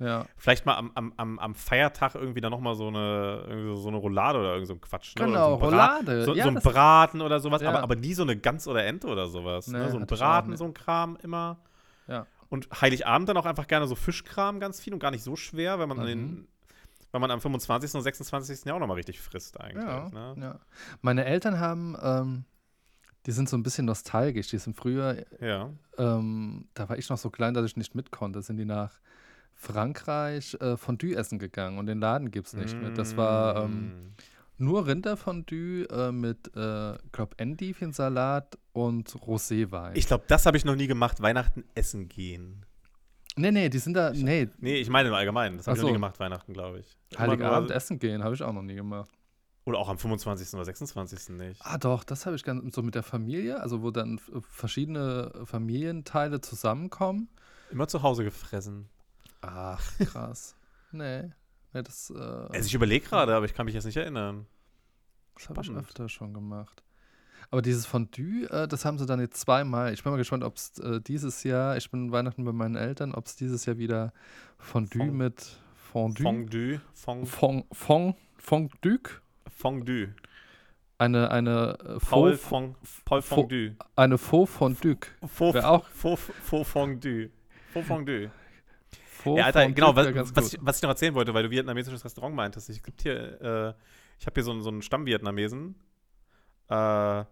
Ja. Vielleicht mal am, am, am, Feiertag irgendwie dann nochmal so eine, so- so eine Roulade oder irgend so ein Quatsch. Ne? Genau, oder so ein Roulade. So, ja, so ein Braten oder sowas, Ja. aber, aber nie so eine Gans oder Ente oder sowas. Nee, ne? So ein Braten, so ein Kram immer. Ja. Und Heiligabend dann auch einfach gerne so Fischkram ganz viel und gar nicht so schwer, wenn man an Mhm. den, wenn man am 25. und 26. ja auch nochmal richtig frisst eigentlich. Ja, ne? ja. Meine Eltern haben ähm, die sind so ein bisschen nostalgisch. Die sind früher, Ja. ähm, da war ich noch so klein, dass ich nicht mit konnte, sind die nach Frankreich äh, Fondue essen gegangen und den Laden gibt es nicht mehr. Das war ähm, Mm. Nur Rinderfondue äh, mit, äh, glaub, Endivensalat und Roséwein. Ich glaube, das habe ich noch nie gemacht. Weihnachten essen gehen. nee, nee, die sind da, nee, Nee, ich meine im Allgemeinen. Das habe ich noch nie gemacht, Weihnachten, glaube ich. Heiligabend nur- essen gehen, habe ich auch noch nie gemacht. Oder auch am 25. oder 26. nicht. Ah, doch, das habe ich ganz so mit der Familie, also wo dann f- verschiedene Familienteile zusammenkommen. Immer zu Hause gefressen. Ach, krass. (laughs) nee, nee, das, äh, Also ich überlege gerade, aber ich kann mich jetzt nicht erinnern. das habe ich öfter schon gemacht. Aber dieses Fondue, äh, das haben sie dann jetzt zweimal. Ich bin mal gespannt, ob es äh, dieses Jahr, ich bin Weihnachten bei meinen Eltern, ob es dieses Jahr wieder Fondue Fond- mit Fondue, Fondue. Fond, Fond, Fond, Fondue, Fondue. eine, eine äh, Paul, Fond, Paul Faux- Fondue. eine Faux Fondue. Faux, Faux, Faux Fondue. Faux Fondue. Faux Ja, Alter, genau, was, was, ich, was ich noch erzählen wollte, weil du vietnamesisches Restaurant meintest. Ich gibt hier, äh, ich habe hier so, einen- so einen Stamm-Vietnamesen. Äh, da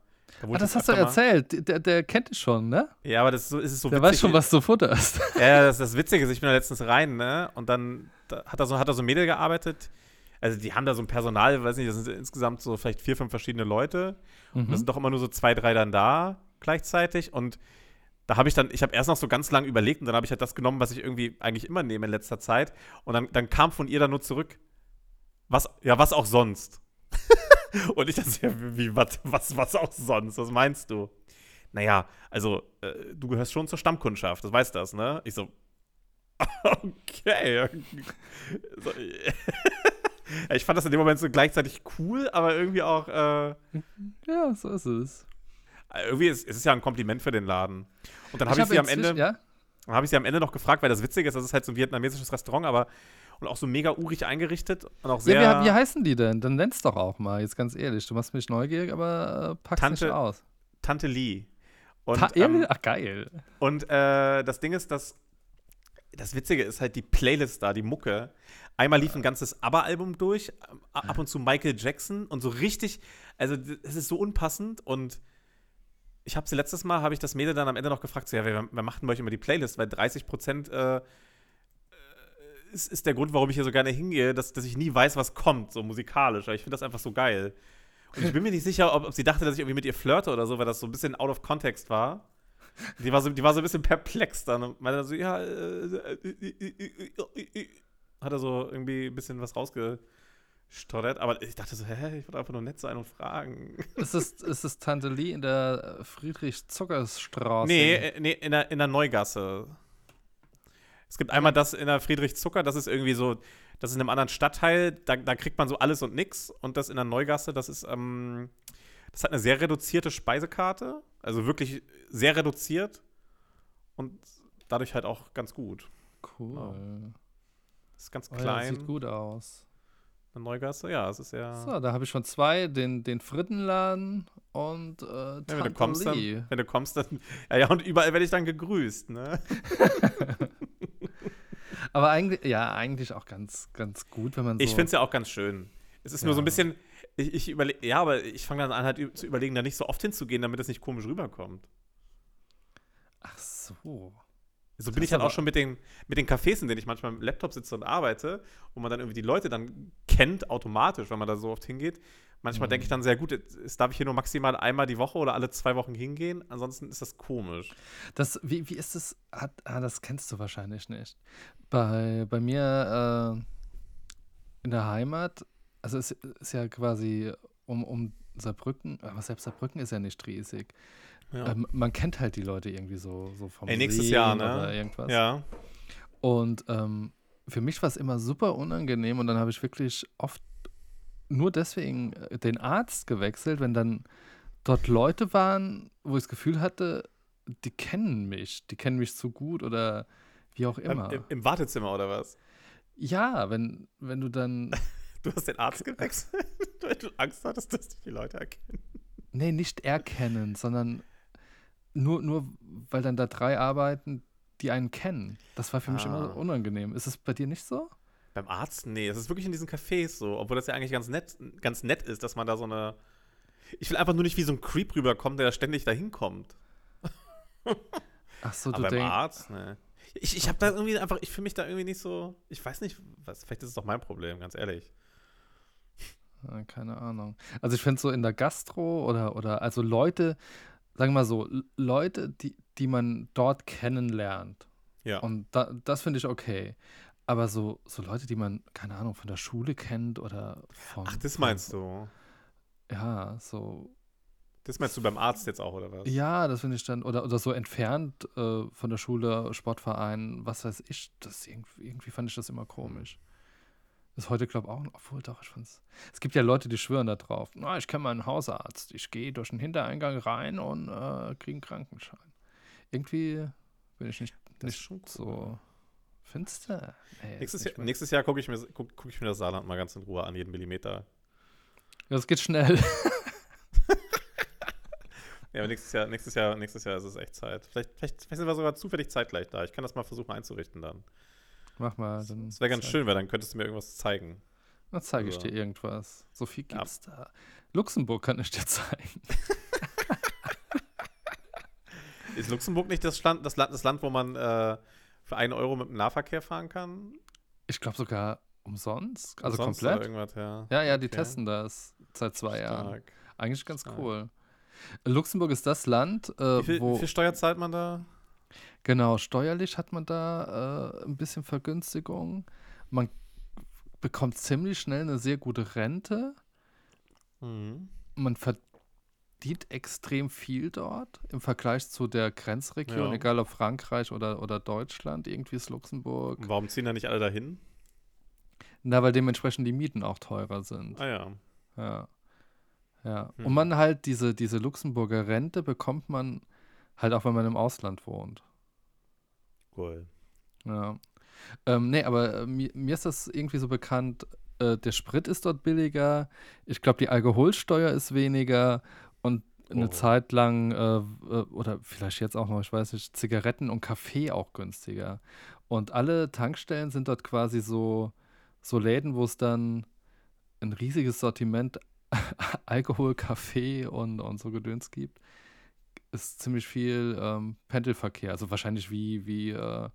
Ah, das hast du erzählt. Der, der kennt dich schon, ne? Ja, aber das ist so, ist so Der witzig. weiß schon, was du futterst. (laughs) Ja, das, das Witzige ist, ich bin da letztens rein, ne? Und dann da hat da so, hat da so ein Mädel gearbeitet. Also die haben da so ein Personal, weiß nicht, das sind insgesamt so vielleicht vier, fünf verschiedene Leute. Und da Mhm. sind doch immer nur so zwei, drei dann da gleichzeitig. Und da habe ich dann, ich habe erst noch so ganz lang überlegt und dann habe ich halt das genommen, was ich irgendwie eigentlich immer nehme in letzter Zeit. Und dann, dann kam von ihr dann nur zurück, was, ja, was auch sonst. (laughs) und ich dachte, ja, wie, was, was, was auch sonst? Was meinst du? Naja, also, äh, du gehörst schon zur Stammkundschaft, das weißt das, ne? Ich so, (laughs) okay. so, (laughs) ich fand das in dem Moment so gleichzeitig cool, aber irgendwie auch, äh, Ja, so ist es. Irgendwie ist, ist es ja ein Kompliment für den Laden. Und dann Ich habe ich hab sie am Ende, Ja? dann habe ich sie am Ende noch gefragt, weil das Witzige ist, das ist halt so ein vietnamesisches Restaurant, aber und auch so mega urig eingerichtet und auch sehr. ja wie, wie heißen die denn? Dann nenn's doch auch mal, jetzt ganz ehrlich. Du machst mich neugierig, aber äh, pack's Tante- nicht aus. Tante Lee. Und, Ta ähm, Ach, geil. und äh, das Ding ist, dass das Witzige ist halt die Playlist da, die Mucke. Einmal lief ein ganzes ABBA-Album durch, ab und zu Michael Jackson und so richtig, also es ist so unpassend und ich habe sie letztes Mal, habe ich das Mädel dann am Ende noch gefragt, so, ja, wer, wer macht denn bei euch immer die Playlist? Weil 30 Prozent äh, äh, ist, ist der Grund, warum ich hier so gerne hingehe, dass, dass ich nie weiß, was kommt, so musikalisch. Ich finde das einfach so geil. Und ich bin mir nicht sicher, ob, ob sie dachte, dass ich irgendwie mit ihr flirte oder so, weil das so ein bisschen out of context war. Die war so, die war so ein bisschen perplex dann und meinte so, ja, äh, äh, äh, äh, äh, äh, hat er so irgendwie ein bisschen was rausgestottert. Aber ich dachte so, hä, ich wollte einfach nur nett sein und fragen. ist, es, ist es Tante Lee in der Friedrich-Zuckers-Straße? Nee, äh, nee in, der, in der Neugasse. Es gibt einmal das in der Friedrich Zucker, das ist irgendwie so, das ist in einem anderen Stadtteil, da, da kriegt man so alles und nix. Und das in der Neugasse, das ist, ähm, das hat eine sehr reduzierte Speisekarte, also wirklich sehr reduziert und dadurch halt auch ganz gut. Cool. Das ist ganz Oh, ja, klein, sieht gut aus. Eine Neugasse, ja, es ist ja. So, da habe ich schon zwei, den, den Frittenladen und äh, Ja, wenn du kommst, Lee. dann, wenn du kommst, dann, ja, ja, und überall werde ich dann gegrüßt, ne? (laughs) Aber eigentlich, ja, eigentlich auch ganz, ganz gut, wenn man so. Ich finde es ja auch ganz schön. Es ist nur so ein Ja. bisschen, ich, ich überlege, ja, aber ich fange dann an, halt zu überlegen, da nicht so oft hinzugehen, damit es nicht komisch rüberkommt. Ach so. So Das bin ich halt auch schon mit den, mit den Cafés, in denen ich manchmal im Laptop sitze und arbeite, wo man dann irgendwie die Leute dann kennt, automatisch, wenn man da so oft hingeht. Manchmal Mhm. denke ich dann sehr gut, es darf ich hier nur maximal einmal die Woche oder alle zwei Wochen hingehen, ansonsten ist das komisch. Das, wie, wie ist? Hat, ah, das kennst du wahrscheinlich nicht. Bei, bei mir äh, in der Heimat, also es ist ja quasi um, um Saarbrücken, aber selbst Saarbrücken ist ja nicht riesig. Ja, Ähm, man kennt halt die Leute irgendwie so, so vom Ey, nächstes Sehen Jahr, ne? oder irgendwas. ja. Und ähm, für mich war es immer super unangenehm und dann habe ich wirklich oft nur deswegen äh, den Arzt gewechselt, wenn dann dort Leute waren, wo ich das Gefühl hatte, die kennen mich, die kennen mich so gut oder wie auch immer. Im, Im Wartezimmer oder was? ja, wenn, wenn du dann, (laughs) Du hast den Arzt gewechselt, (laughs) weil du Angst hattest, dass die Leute erkennen. nee, nicht erkennen, sondern nur, nur weil dann da drei arbeiten, die einen kennen. Das war für mich Ah. immer unangenehm. Ist es bei dir nicht so? Beim Arzt? Nee, das ist wirklich in diesen Cafés so, obwohl das ja eigentlich ganz nett, ganz nett ist, dass man da so eine. Ich will einfach nur nicht wie so ein Creep rüberkommen, der da ständig dahin kommt. Ach so, du Aber beim. Arzt, ne. Ich, ich habe da irgendwie einfach, ich fühle mich da irgendwie nicht so, ich weiß nicht, was, vielleicht ist es doch mein Problem, ganz ehrlich. Ja, keine Ahnung. Also ich finde so in der Gastro oder, oder also Leute, sagen wir mal so, Leute, die, die man dort kennenlernt. Ja. Und da, das finde ich okay. Aber so, so Leute, die man, keine Ahnung, von der Schule kennt oder vom. Ach, das meinst du? Ja, so. Das meinst du beim Arzt jetzt auch, oder was? Ja, das finde ich dann, oder, oder so entfernt äh, von der Schule, Sportverein, was weiß ich, das irgendwie, irgendwie fand ich das immer komisch. Das ist heute, glaube ich, auch, obwohl doch, ich fand's. Es gibt ja Leute, die schwören da drauf. Na, ich kenne meinen Hausarzt. Ich gehe durch den Hintereingang rein und äh, kriege einen Krankenschein. Irgendwie bin ich nicht, nicht schon cool. so finster. Nee, Nächstes Jahr, nächstes Jahr gucke ich, mir, guck, guck ich mir das Saarland mal ganz in Ruhe an, jeden Millimeter. Ja, das geht schnell. (laughs) Ja, aber nächstes Jahr, nächstes Jahr, nächstes Jahr ist es echt Zeit. Vielleicht, vielleicht, vielleicht sind wir sogar zufällig zeitgleich da. Ich kann das mal versuchen einzurichten dann. Mach mal. Dann Das wäre ganz schön, weil dann könntest du mir irgendwas zeigen. Dann zeige ich Also- dir irgendwas. So viel Ja. gibt's da. Luxemburg kann ich dir (laughs) zeigen. (laughs) Ist Luxemburg nicht das Land, das Land, das Land wo man äh, für einen Euro mit dem Nahverkehr fahren kann? Ich glaube sogar umsonst. Also Umsonst komplett. Ja. Ja, ja, die Okay. testen das seit zwei Jahren. Stark. Eigentlich ganz Stark. cool. Luxemburg ist das Land, äh, Wie viel, wo wie viel Steuer zahlt man da? Genau steuerlich hat man da äh, ein bisschen Vergünstigung. Man bekommt ziemlich schnell eine sehr gute Rente. Mhm. Man verdient extrem viel dort im Vergleich zu der Grenzregion, Ja. egal ob Frankreich oder, oder Deutschland. Irgendwie ist Luxemburg. Warum ziehen da nicht alle dahin? Na, weil dementsprechend die Mieten auch teurer sind. Ah ja. Ja. Ja. Hm. Und man halt diese, diese Luxemburger Rente bekommt man halt auch, wenn man im Ausland wohnt. Cool. Ja. Ähm, nee, aber äh, mir, mir ist das irgendwie so bekannt, äh, der Sprit ist dort billiger, ich glaube, die Alkoholsteuer ist weniger und eine Oh. Zeit lang, äh, äh, oder vielleicht jetzt auch noch, ich weiß nicht, Zigaretten und Kaffee auch günstiger. Und alle Tankstellen sind dort quasi so, so Läden, wo es dann ein riesiges Sortiment (laughs) Alkohol, Kaffee und, und so Gedöns gibt. Ist ziemlich viel ähm, Pendelverkehr, also wahrscheinlich wie, wie äh,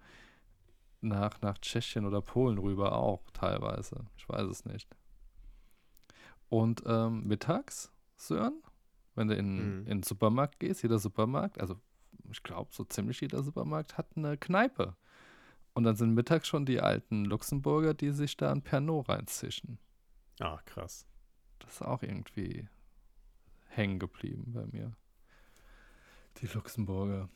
nach, nach Tschechien oder Polen rüber auch teilweise. Ich weiß es nicht. Und ähm, mittags, Sören, wenn du in, Mhm. in den Supermarkt gehst, jeder Supermarkt, also ich glaube, so ziemlich jeder Supermarkt hat eine Kneipe. Und dann sind mittags schon die alten Luxemburger, die sich da ein Pernod reinzischen. Ah, krass. Das ist auch irgendwie hängen geblieben bei mir. Die Luxemburger.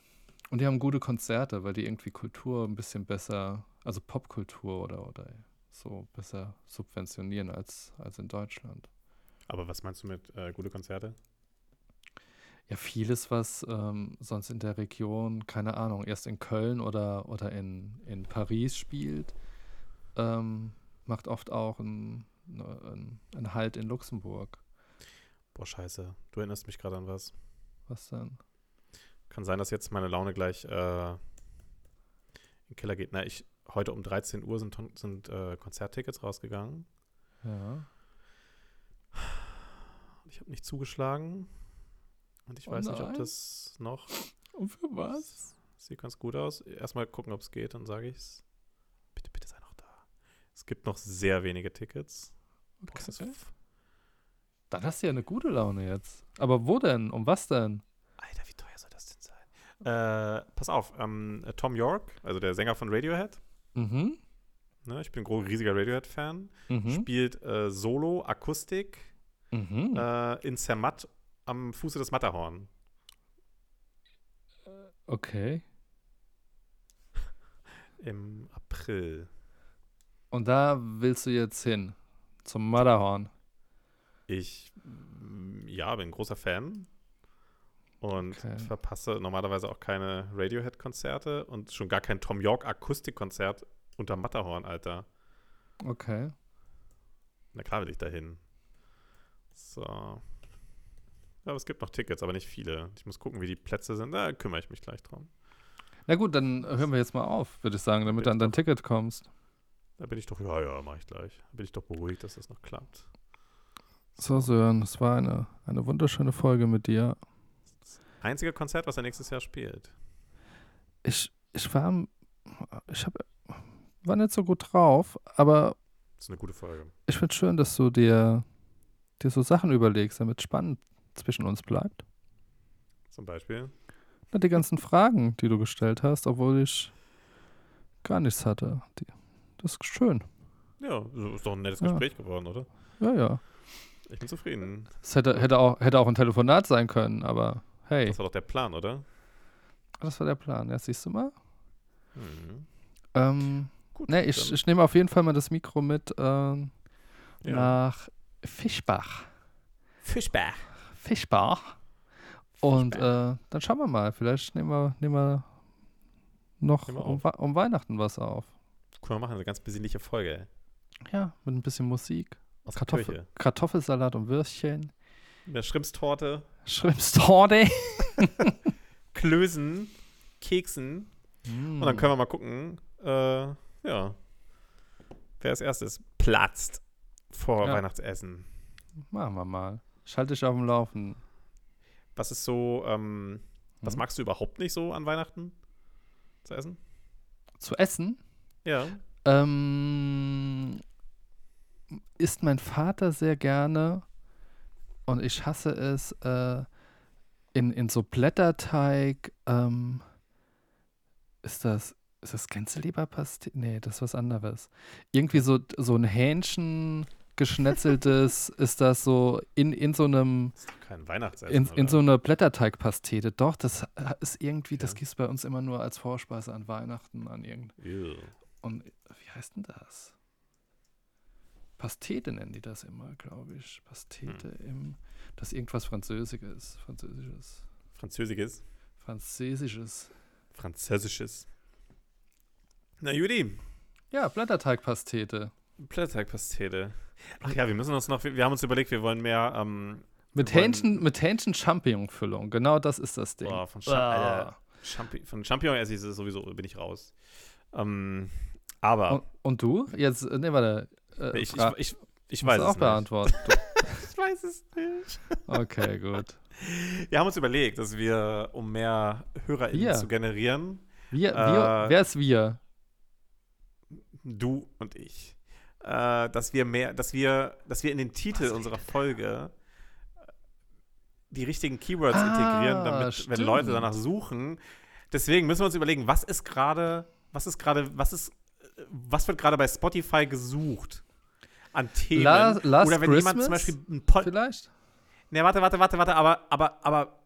Und die haben gute Konzerte, weil die irgendwie Kultur ein bisschen besser, also Popkultur oder, oder so besser subventionieren als, als in Deutschland. Aber was meinst du mit äh, gute Konzerte? Ja, vieles, was ähm, sonst in der Region, keine Ahnung, erst in Köln oder, oder in, in Paris spielt, ähm, macht oft auch einen ein, Halt in Luxemburg. Boah, scheiße. Du erinnerst mich gerade an was. Was dann? Kann sein, dass jetzt meine Laune gleich äh, in den Keller geht. Na, ich, heute um 13 Uhr sind, sind äh, Konzerttickets rausgegangen. Ja. Ich habe nicht zugeschlagen. Und ich Oh weiß nicht, ob nein. das noch Und für was? sieht ganz gut aus. Erstmal gucken, ob es geht, dann sage ich's. Bitte, bitte sei noch da. Es gibt noch sehr wenige Tickets. Boah, Okay. f- Dann hast du ja eine gute Laune jetzt. Aber wo denn? Um was denn? Alter, wie teuer soll das denn sein? Äh, pass auf, ähm, äh, Tom York, also der Sänger von Radiohead, Mhm. ne, ich bin ein riesiger Radiohead-Fan, Mhm. spielt äh, Solo, Akustik Mhm. äh, in Zermatt am Fuße des Matterhorn. Okay. (laughs) Im April. Und da willst du jetzt hin? Zum Matterhorn. Ich, ja, bin ein großer Fan und Okay. verpasse normalerweise auch keine Radiohead-Konzerte und schon gar kein Tom York Akustikkonzert unter Matterhorn, Alter. Okay. Na klar will ich dahin. So. Ja, aber es gibt noch Tickets, aber nicht viele. Ich muss gucken, wie die Plätze sind. Da kümmere ich mich gleich drum. Na gut, dann hören wir jetzt mal auf, würde ich sagen, damit du an dein Ticket kommst. Da bin ich doch, ja, ja, mache ich gleich. Da bin ich doch beruhigt, dass das noch klappt. So, Sören, es war eine, eine wunderschöne Folge mit dir. Einzige Konzert, was er nächstes Jahr spielt. Ich, ich war, ich hab, war nicht so gut drauf, aber Das ist eine gute Folge. ich finde schön, dass du dir, dir so Sachen überlegst, damit es spannend zwischen uns bleibt. Zum Beispiel. Na, die ganzen Fragen, die du gestellt hast, obwohl ich gar nichts hatte. Die, das ist schön. Ja, ist doch ein nettes Ja. Gespräch geworden, oder? Ja, ja. Ich bin zufrieden. Es hätte, hätte, auch, hätte auch ein Telefonat sein können, aber hey, Das war doch der Plan, oder? das war der Plan. Ja, siehst du mal. Mhm. Ähm, Gut. ne, ich, ich nehme auf jeden Fall mal das Mikro mit ähm, ja. nach Fischbach. Fischbach. Fischbach. Und äh, dann schauen wir mal. Vielleicht nehmen wir, nehmen wir noch Nehmen wir um, um Weihnachten was auf. Können wir machen, eine ganz besinnliche Folge. Ja, mit ein bisschen Musik. Aus Kartoffel. Kartoffelsalat und Würstchen. Mit der Schrimpstorte, Schrimpstorte. (laughs) Klößen, Keksen. Und dann können wir mal gucken, äh, ja, wer als erstes platzt vor Ja. Weihnachtsessen. Machen wir mal. Schalte dich auf dem Laufen. Was ist so, ähm, was Mhm. magst du überhaupt nicht so an Weihnachten zu essen? Zu essen Ja. ähm, isst mein Vater sehr gerne und ich hasse es äh, in, in so Blätterteig. Ähm, ist das ist das Gänseleberpastete? Nee, das ist was anderes. Irgendwie so, so ein Hähnchen geschnetzeltes (laughs) ist das so in, in so einem Das ist kein Weihnachtsessen. in, in so einer Blätterteigpastete. Doch, das äh, ist irgendwie, das Okay. gibt es bei uns immer nur als Vorspeise an Weihnachten an irgend Ew. und wie heißt denn das? Pastete nennen die das immer, glaube ich. Pastete Hm. im, das ist irgendwas Französisches, Französisches, Französisches. Französisches. Französisches. Na, Judy, Ja, Blätterteigpastete. Blätterteigpastete. Ach ja, wir müssen uns noch, wir haben uns überlegt, wir wollen mehr, ähm, Mit wollen- Hähnchen, mit Hähnchen-Champignon-Füllung. Genau das ist das Ding. boah, von, Champ Ah. Alter, Champi von Champignon esse ich sowieso, bin ich raus. Ähm, aber, Und, und du? Jetzt, äh, nee, warte. Äh, ich, ich, ich, ich weiß es auch nicht. beantworten. (laughs) Ich weiß es nicht. Okay, gut. Wir haben uns überlegt, dass wir, um mehr HörerInnen Wir. zu generieren, Wir, wir, Äh, wer ist wir? du und ich, äh, dass wir mehr, dass wir, dass wir in den Titel unserer Folge äh, die richtigen Keywords Ah, integrieren, damit, wenn stimmt. Leute danach suchen. Deswegen müssen wir uns überlegen, was ist gerade, was ist gerade, was ist, was wird gerade bei Spotify gesucht an Themen? La- Last Oder wenn jemand Christmas? zum Beispiel ein Pod Vielleicht? Ne, warte, warte, warte, warte, aber, aber, aber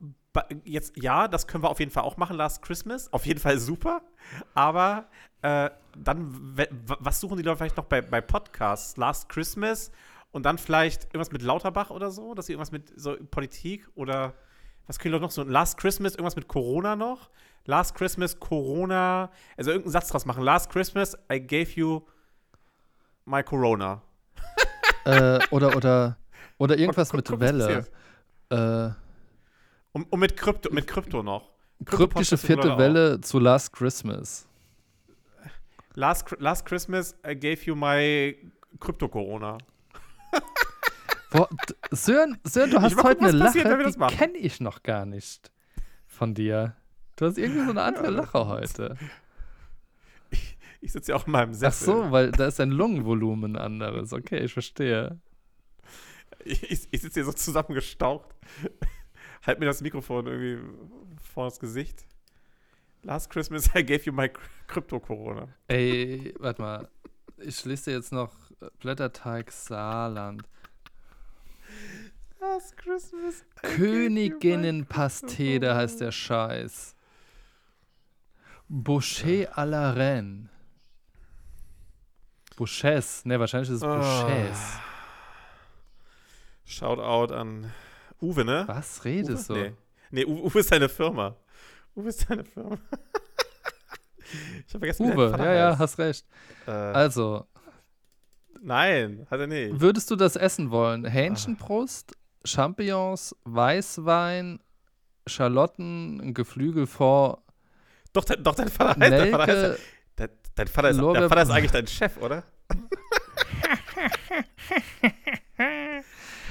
jetzt, ja, das können wir auf jeden Fall auch machen, Last Christmas. Auf jeden Fall super. Aber äh, dann, was suchen die Leute vielleicht noch bei, bei Podcasts? Last Christmas und dann vielleicht irgendwas mit Lauterbach oder so, dass sie irgendwas mit so Politik oder was können die Leute noch so? Last Christmas, irgendwas mit Corona noch? Last Christmas, Corona, also irgendeinen Satz draus machen. Last Christmas, I gave you my Corona. Äh, oder, oder, oder irgendwas mit Welle. Äh, Und, und mit Krypto, mit Krypto noch. kryptische suchen Leute vierte auch. Welle zu Last Christmas. Last, last Christmas I gave you my Krypto-Corona. (laughs) Sören, Sören, du hast heute eine passiert, Lache, die kenne ich noch gar nicht von dir. Du hast irgendwie so eine andere Lache heute. (laughs) Ich sitze ja auch in meinem Ach Sessel. so, weil da ist dein Lungenvolumen anderes. Okay, ich verstehe. Ich, ich, sitze hier so zusammengestaucht. halt mir das Mikrofon irgendwie vor das Gesicht. Last Christmas I gave you my Krypto-Corona. Ey, warte mal. Ich lese jetzt noch Blätterteig Saarland. Last Christmas. Königinnenpastete heißt der Scheiß. Boucher à la Reine. Bouchers. Ne, wahrscheinlich ist es Ah. Bouchers. Shoutout an Uwe, ne? Was redest du? Nee. nee, Uwe, Uwe ist seine Firma. Uwe ist seine Firma. (laughs) ich habe vergessen, Uwe, ja, ja, hast recht. Äh, Also, nein, hat er nicht. würdest du das essen wollen? Hähnchenbrust, Champignons, Weißwein, Schalotten, Geflügel vor Doch, dein, doch, dein Vater heißt, dein Vater heißt, Nelke, dein, Vater ist, Lorbeer- dein Vater ist eigentlich dein Chef, oder? (laughs)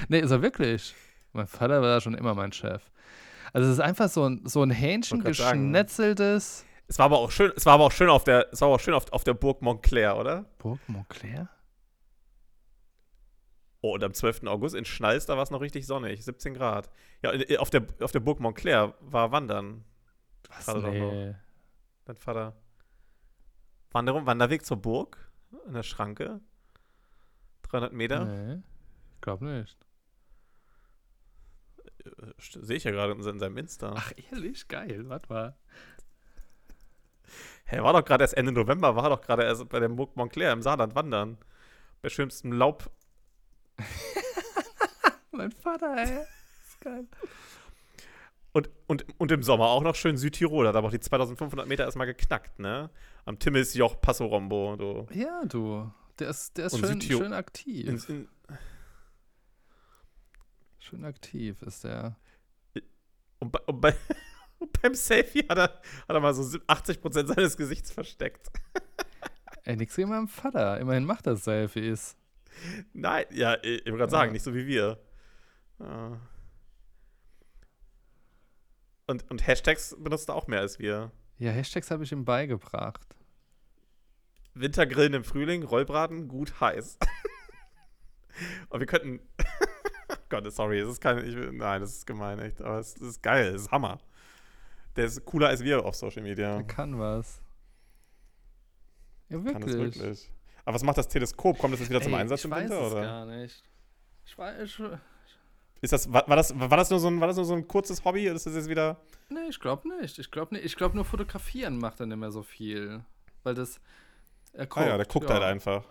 Nee, ist er wirklich. Mein Vater war schon immer mein Chef. Also es ist einfach so ein, so ein Hähnchen sagen. geschnetzeltes. Es war aber auch schön, es war aber auch schön auf der, es war aber auch schön auf, auf der Burg Montclair, oder? Burg Montclair? Oh, und am 12. August in Schnalz, da war es noch richtig sonnig, 17 Grad. Ja, äh, auf der, auf der Burg Montclair war Wandern. Was? Nee. Dein Vater. Wanderung, Wanderweg zur Burg in der Schranke. 300 Meter. Nee. Glaub nicht. Äh, Sehe ich ja gerade in se- in seinem Insta. Ach, ehrlich? Geil. Warte mal. Hä, war doch gerade erst Ende November, war doch gerade erst bei der Burg Montclair im Saarland wandern. Bei schönstem Laub. (laughs) Mein Vater, ey. ist geil. Und, und, und im Sommer auch noch schön Südtirol. Hat aber auch die 2500 Meter erstmal geknackt, ne? Am Timmelsjoch Passo Rombo. Du. Ja, du. Der ist, der ist schön, schön aktiv. In, in, schön aktiv ist der. und, bei, und, bei, (laughs) und beim Selfie hat er, hat er mal so 80% seines Gesichts versteckt. (laughs) Ey, nix gegen meinen Vater. Immerhin macht er Selfies. Nein, ja, ich ich wollte gerade Ja. sagen, nicht so wie wir. Ja. Und, und Hashtags benutzt er auch mehr als wir. Ja, Hashtags habe ich ihm beigebracht. Wintergrillen im Frühling, Rollbraten, gut heiß. (laughs) Und wir könnten. (laughs) Gott, sorry, es ist kein. Ich, nein, das ist gemein, echt. Aber es, es ist geil, es ist Hammer. Der ist cooler als wir auf Social Media. Der kann was. Ja, Kann es wirklich. wirklich. Aber was macht das Teleskop? Kommt das jetzt wieder zum Ey, Einsatz ich im weiß Winter? es Oder? gar nicht. Ich weiß, ich, Ist das, war, war, das, war, das nur so ein, war das nur so ein kurzes Hobby oder ist das jetzt wieder. nee, ich glaube nicht. Ich glaube nicht. Ich glaube nur fotografieren macht er nicht mehr so viel. Weil das, er guckt. ah ja, der guckt halt einfach.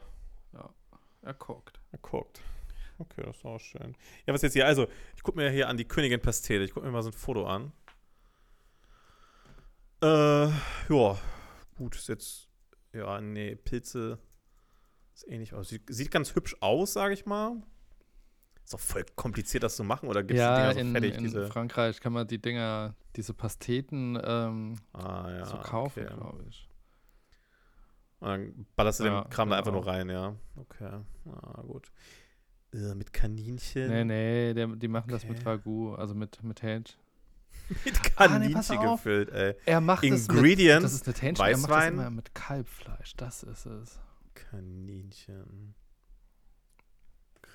Er guckt. Er guckt. Okay, das ist auch schön. Ja, was jetzt hier? Also, ich gucke mir hier an die Königin Pastete. Ich gucke mir mal so ein Foto an. Äh, ja. Gut, ist jetzt. Ja, nee, Pilze. Ist ähnlich aus. Sieht, sieht ganz hübsch aus, sage ich mal. Ist doch voll kompliziert, das zu machen, oder gibt es Ja, die Dinger so in, fertig? in diese. Frankreich kann man die Dinger, diese Pasteten ähm, Ah, ja. so kaufen, okay. glaube ich. Und dann ballerst du Ja, den Kram da einfach genau. nur rein, ja. Okay. Ah, gut. Äh, mit Kaninchen. Nee, nee, der, die machen das mit Okay. Ragout, also mit, mit Hähnchen. (laughs) Mit Ah, nee, Kaninchen gefüllt, ey. Er macht es mit, Ingredients. das ist eine Hähnchen, er macht das Weißwein. immer mit Kalbfleisch, das ist es. Kaninchen.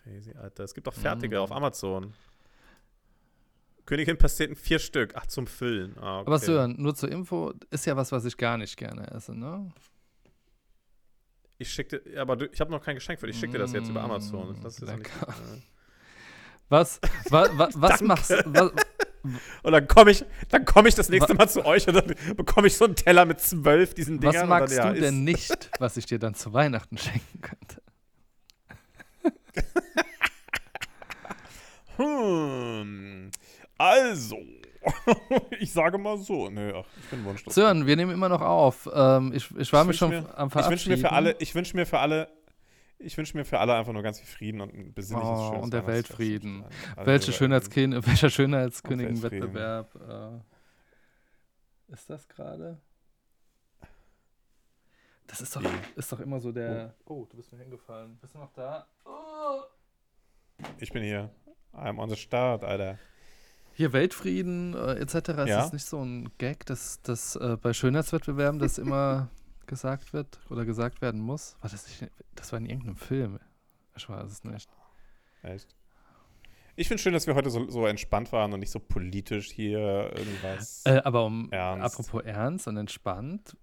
Crazy, Alter. Es gibt auch fertige Mm. auf Amazon. Königin Pasteten, vier Stück. Ach, zum Füllen. Ah, okay. Aber Sören, nur zur Info, ist ja was, was ich gar nicht gerne esse, ne? Ich schickte, aber du, ich habe noch kein Geschenk für dich. Ich schick dir das jetzt über Amazon. Mm, Das ist nicht, äh. Was, wa, wa, (laughs) was machst was, Und dann komme ich, dann komme ich das nächste Mal zu euch und dann bekomme ich so einen Teller mit zwölf diesen Dingern. was magst dann, ja, du denn nicht, was ich dir dann zu Weihnachten schenken könnte? (laughs) Hm. Also, (laughs) ich sage mal so. Nö, ach, ich bin wunschlos. Sören, wir nehmen immer noch auf. Ähm, ich, ich war Ich mir schon mir- am Ich Verabschieden. wünsche mir für alle, ich wünsche mir für alle, ich wünsche mir für alle einfach nur ganz viel Frieden und ein besinnliches, Oh, schönes und der. Weltfrieden. Alle Welche Schönheitskin welcher. (laughs) Schönheitskönigen-Wettbewerb äh, ist das gerade? Das ist doch, ist doch immer so der. Oh, du bist mir hingefallen. Bist du noch da? Oh. Ich bin hier. I'm on the start, Alter. Hier Weltfrieden äh, etc. Ist Ja. das nicht so ein Gag, dass, dass äh, bei Schönheitswettbewerben das immer (laughs) gesagt wird oder gesagt werden muss? War das nicht? Das war in irgendeinem Film. Ich weiß es nicht. Echt? Ich finde schön, dass wir heute so, so entspannt waren und nicht so politisch hier irgendwas. Äh, aber um Ernst. apropos ernst und entspannt,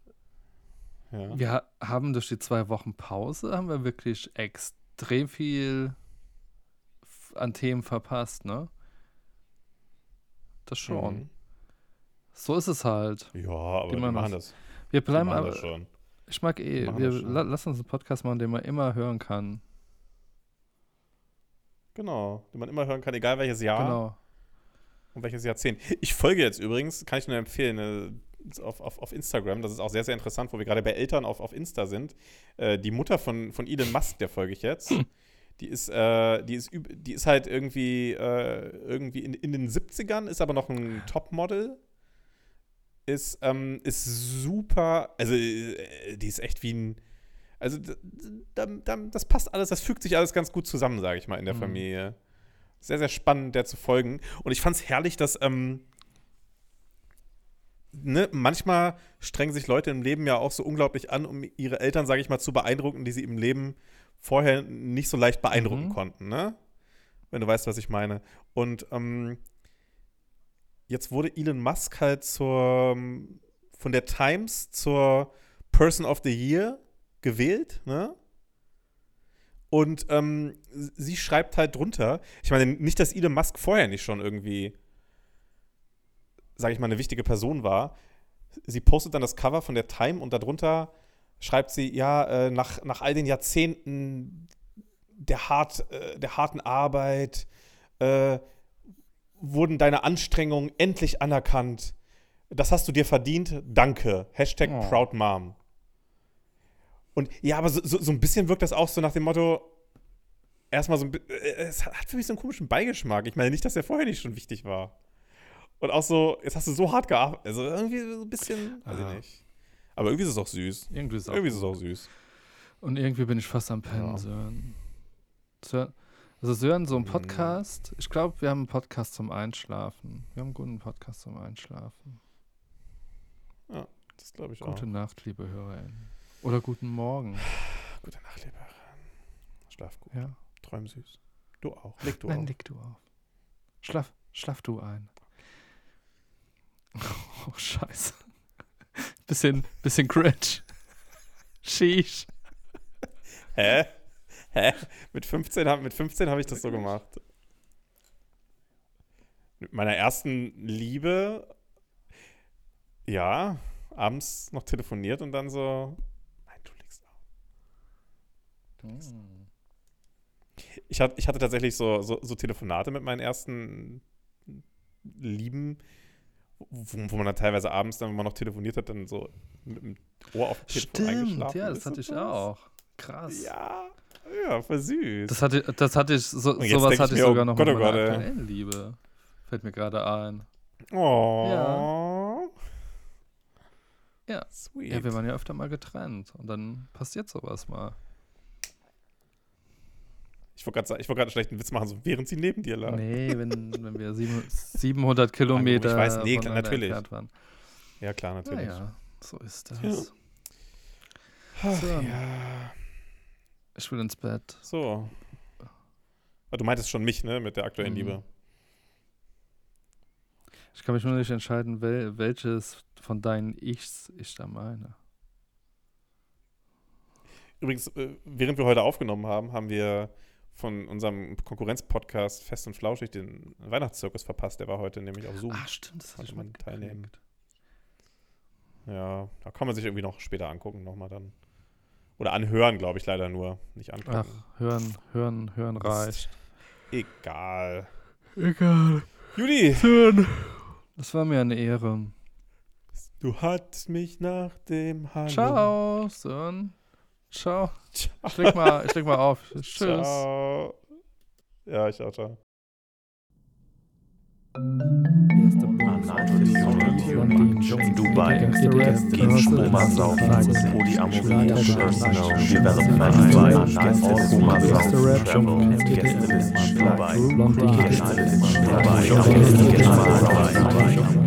ja. Wir ha haben durch die zwei Wochen Pause haben wir wirklich extrem viel an Themen verpasst, ne? Das schon. Mhm. So ist es halt. Ja, aber wir machen das. Wir bleiben aber. Ich mag eh. Wir, la lass uns einen Podcast machen, den man immer hören kann. Genau. Den man immer hören kann, egal welches Jahr Genau. und welches Jahrzehnt. Ich folge jetzt übrigens, kann ich nur empfehlen, auf, auf, auf Instagram. Das ist auch sehr, sehr interessant, wo wir gerade bei Eltern auf, auf Insta sind. Äh, die Mutter von, von Elon Musk, der folge ich jetzt. Die ist, äh, die ist, die ist halt irgendwie, äh, irgendwie in, in den 70ern, ist aber noch ein Topmodel. Ist, ähm, ist super, also äh, die ist echt wie ein, also da, da, das passt alles, das fügt sich alles ganz gut zusammen, sage ich mal, in der Mhm. Familie. sehr, sehr spannend, der zu folgen. Und ich fand es herrlich, dass ähm, ne, manchmal strengen sich Leute im Leben ja auch so unglaublich an, um ihre Eltern, sage ich mal, zu beeindrucken, die sie im Leben vorher nicht so leicht beeindrucken Mhm. konnten, ne? Wenn du weißt, was ich meine. Und ähm, jetzt wurde Elon Musk halt zur, von der Times zur Person of the Year gewählt, ne? Und ähm, sie schreibt halt drunter, ich meine, nicht, dass Elon Musk vorher nicht schon irgendwie, sage ich mal, eine wichtige Person war. Sie postet dann das Cover von der Time und darunter schreibt sie, ja, äh, nach, nach all den Jahrzehnten der, hart, äh, der harten Arbeit äh, wurden deine Anstrengungen endlich anerkannt. Das hast du dir verdient. Danke. Hashtag Oh. Proud Mom. Und ja, aber so, so, so ein bisschen wirkt das auch so nach dem Motto, erstmal so ein äh, es hat für mich so einen komischen Beigeschmack. Ich meine nicht, dass er vorher nicht schon wichtig war. Und auch so, jetzt hast du so hart gearbeitet. Also irgendwie so ein bisschen, weiß ich nicht. Aber irgendwie ist es auch süß. Irgendwie ist es auch Irgendwie ist es auch süß. Und irgendwie bin ich fast am Pennen, Ja. Sören. Sören. Also Sören, so ein Mhm. Podcast. Ich glaube, wir haben einen Podcast zum Einschlafen. Wir haben einen guten Podcast zum Einschlafen. Das glaube ich auch. Gute Nacht, liebe HörerInnen. Oder guten Morgen. (sighs) Gute Nacht, lieber. Schlaf gut. Ja. Träum süß. Du auch. Leg du Nein, auch. leg du auf. Schlaf, schlaf du ein. Oh, scheiße. Bisschen, bisschen cringe. Sheesh. Hä? Hä? Mit 15 habe mit 15 hab ich das so gemacht. Mit meiner ersten Liebe, ja, abends noch telefoniert und dann so, nein, du legst auf. Ich, hat, ich hatte tatsächlich so, so, so Telefonate mit meinen ersten Lieben, wo, wo man dann teilweise abends, dann, wenn man noch telefoniert hat, dann so mit dem Ohr auf dem Telefon Stimmt, eingeschlafen ja, das hatte ich auch. Krass. Ja, ja, voll süß. Das hatte, das hatte ich, so, sowas hatte ich mir, oh sogar noch Gott, mit oh meiner Gott, aktuellen Liebe. Fällt mir gerade ein. Oh. Ja. Sweet. Ja, wir waren ja öfter mal getrennt. Und dann passiert sowas mal. Ich wollte gerade gerade einen schlechten Witz machen, so während sie neben dir lag. Nee, wenn, (laughs) wenn wir sieben, 700 Kilometer ich weiß, nee, klar, natürlich. waren. Ja, klar, natürlich. Naja, so ist das. Ja. Ach, So. ja. Ich will ins Bett. So. Ah, Du meintest schon mich, ne, mit der aktuellen Mhm. Liebe. Ich kann mich nur nicht entscheiden, wel, welches von deinen Ichs ich da meine. Übrigens, äh, während wir heute aufgenommen haben, haben wir von unserem Konkurrenz-Podcast Fest und Flauschig den Weihnachtszirkus verpasst. Der war heute nämlich auf Zoom. Ah, stimmt, das ich man teilnehmen. Ja, da kann man sich irgendwie noch später angucken, nochmal dann. Oder anhören, glaube ich, leider nur. Nicht angucken. Ach, hören, hören, hören reicht. Egal. Egal. Judy, Hören. Das war mir eine Ehre. du hattest mich nach dem Hallo. Ciao, Sören. Ciao. Ciao. Ich leg mal, ich leg mal auf. (laughs) Tschüss. Ciao. Ja, ich auch. Ciao. Dubai, gehen Stromer saufen, Polyamorie, Development Dubai, Koma saufen, Travel, Gästelisten Dubai, in Dubai, Gästelisten Dubai.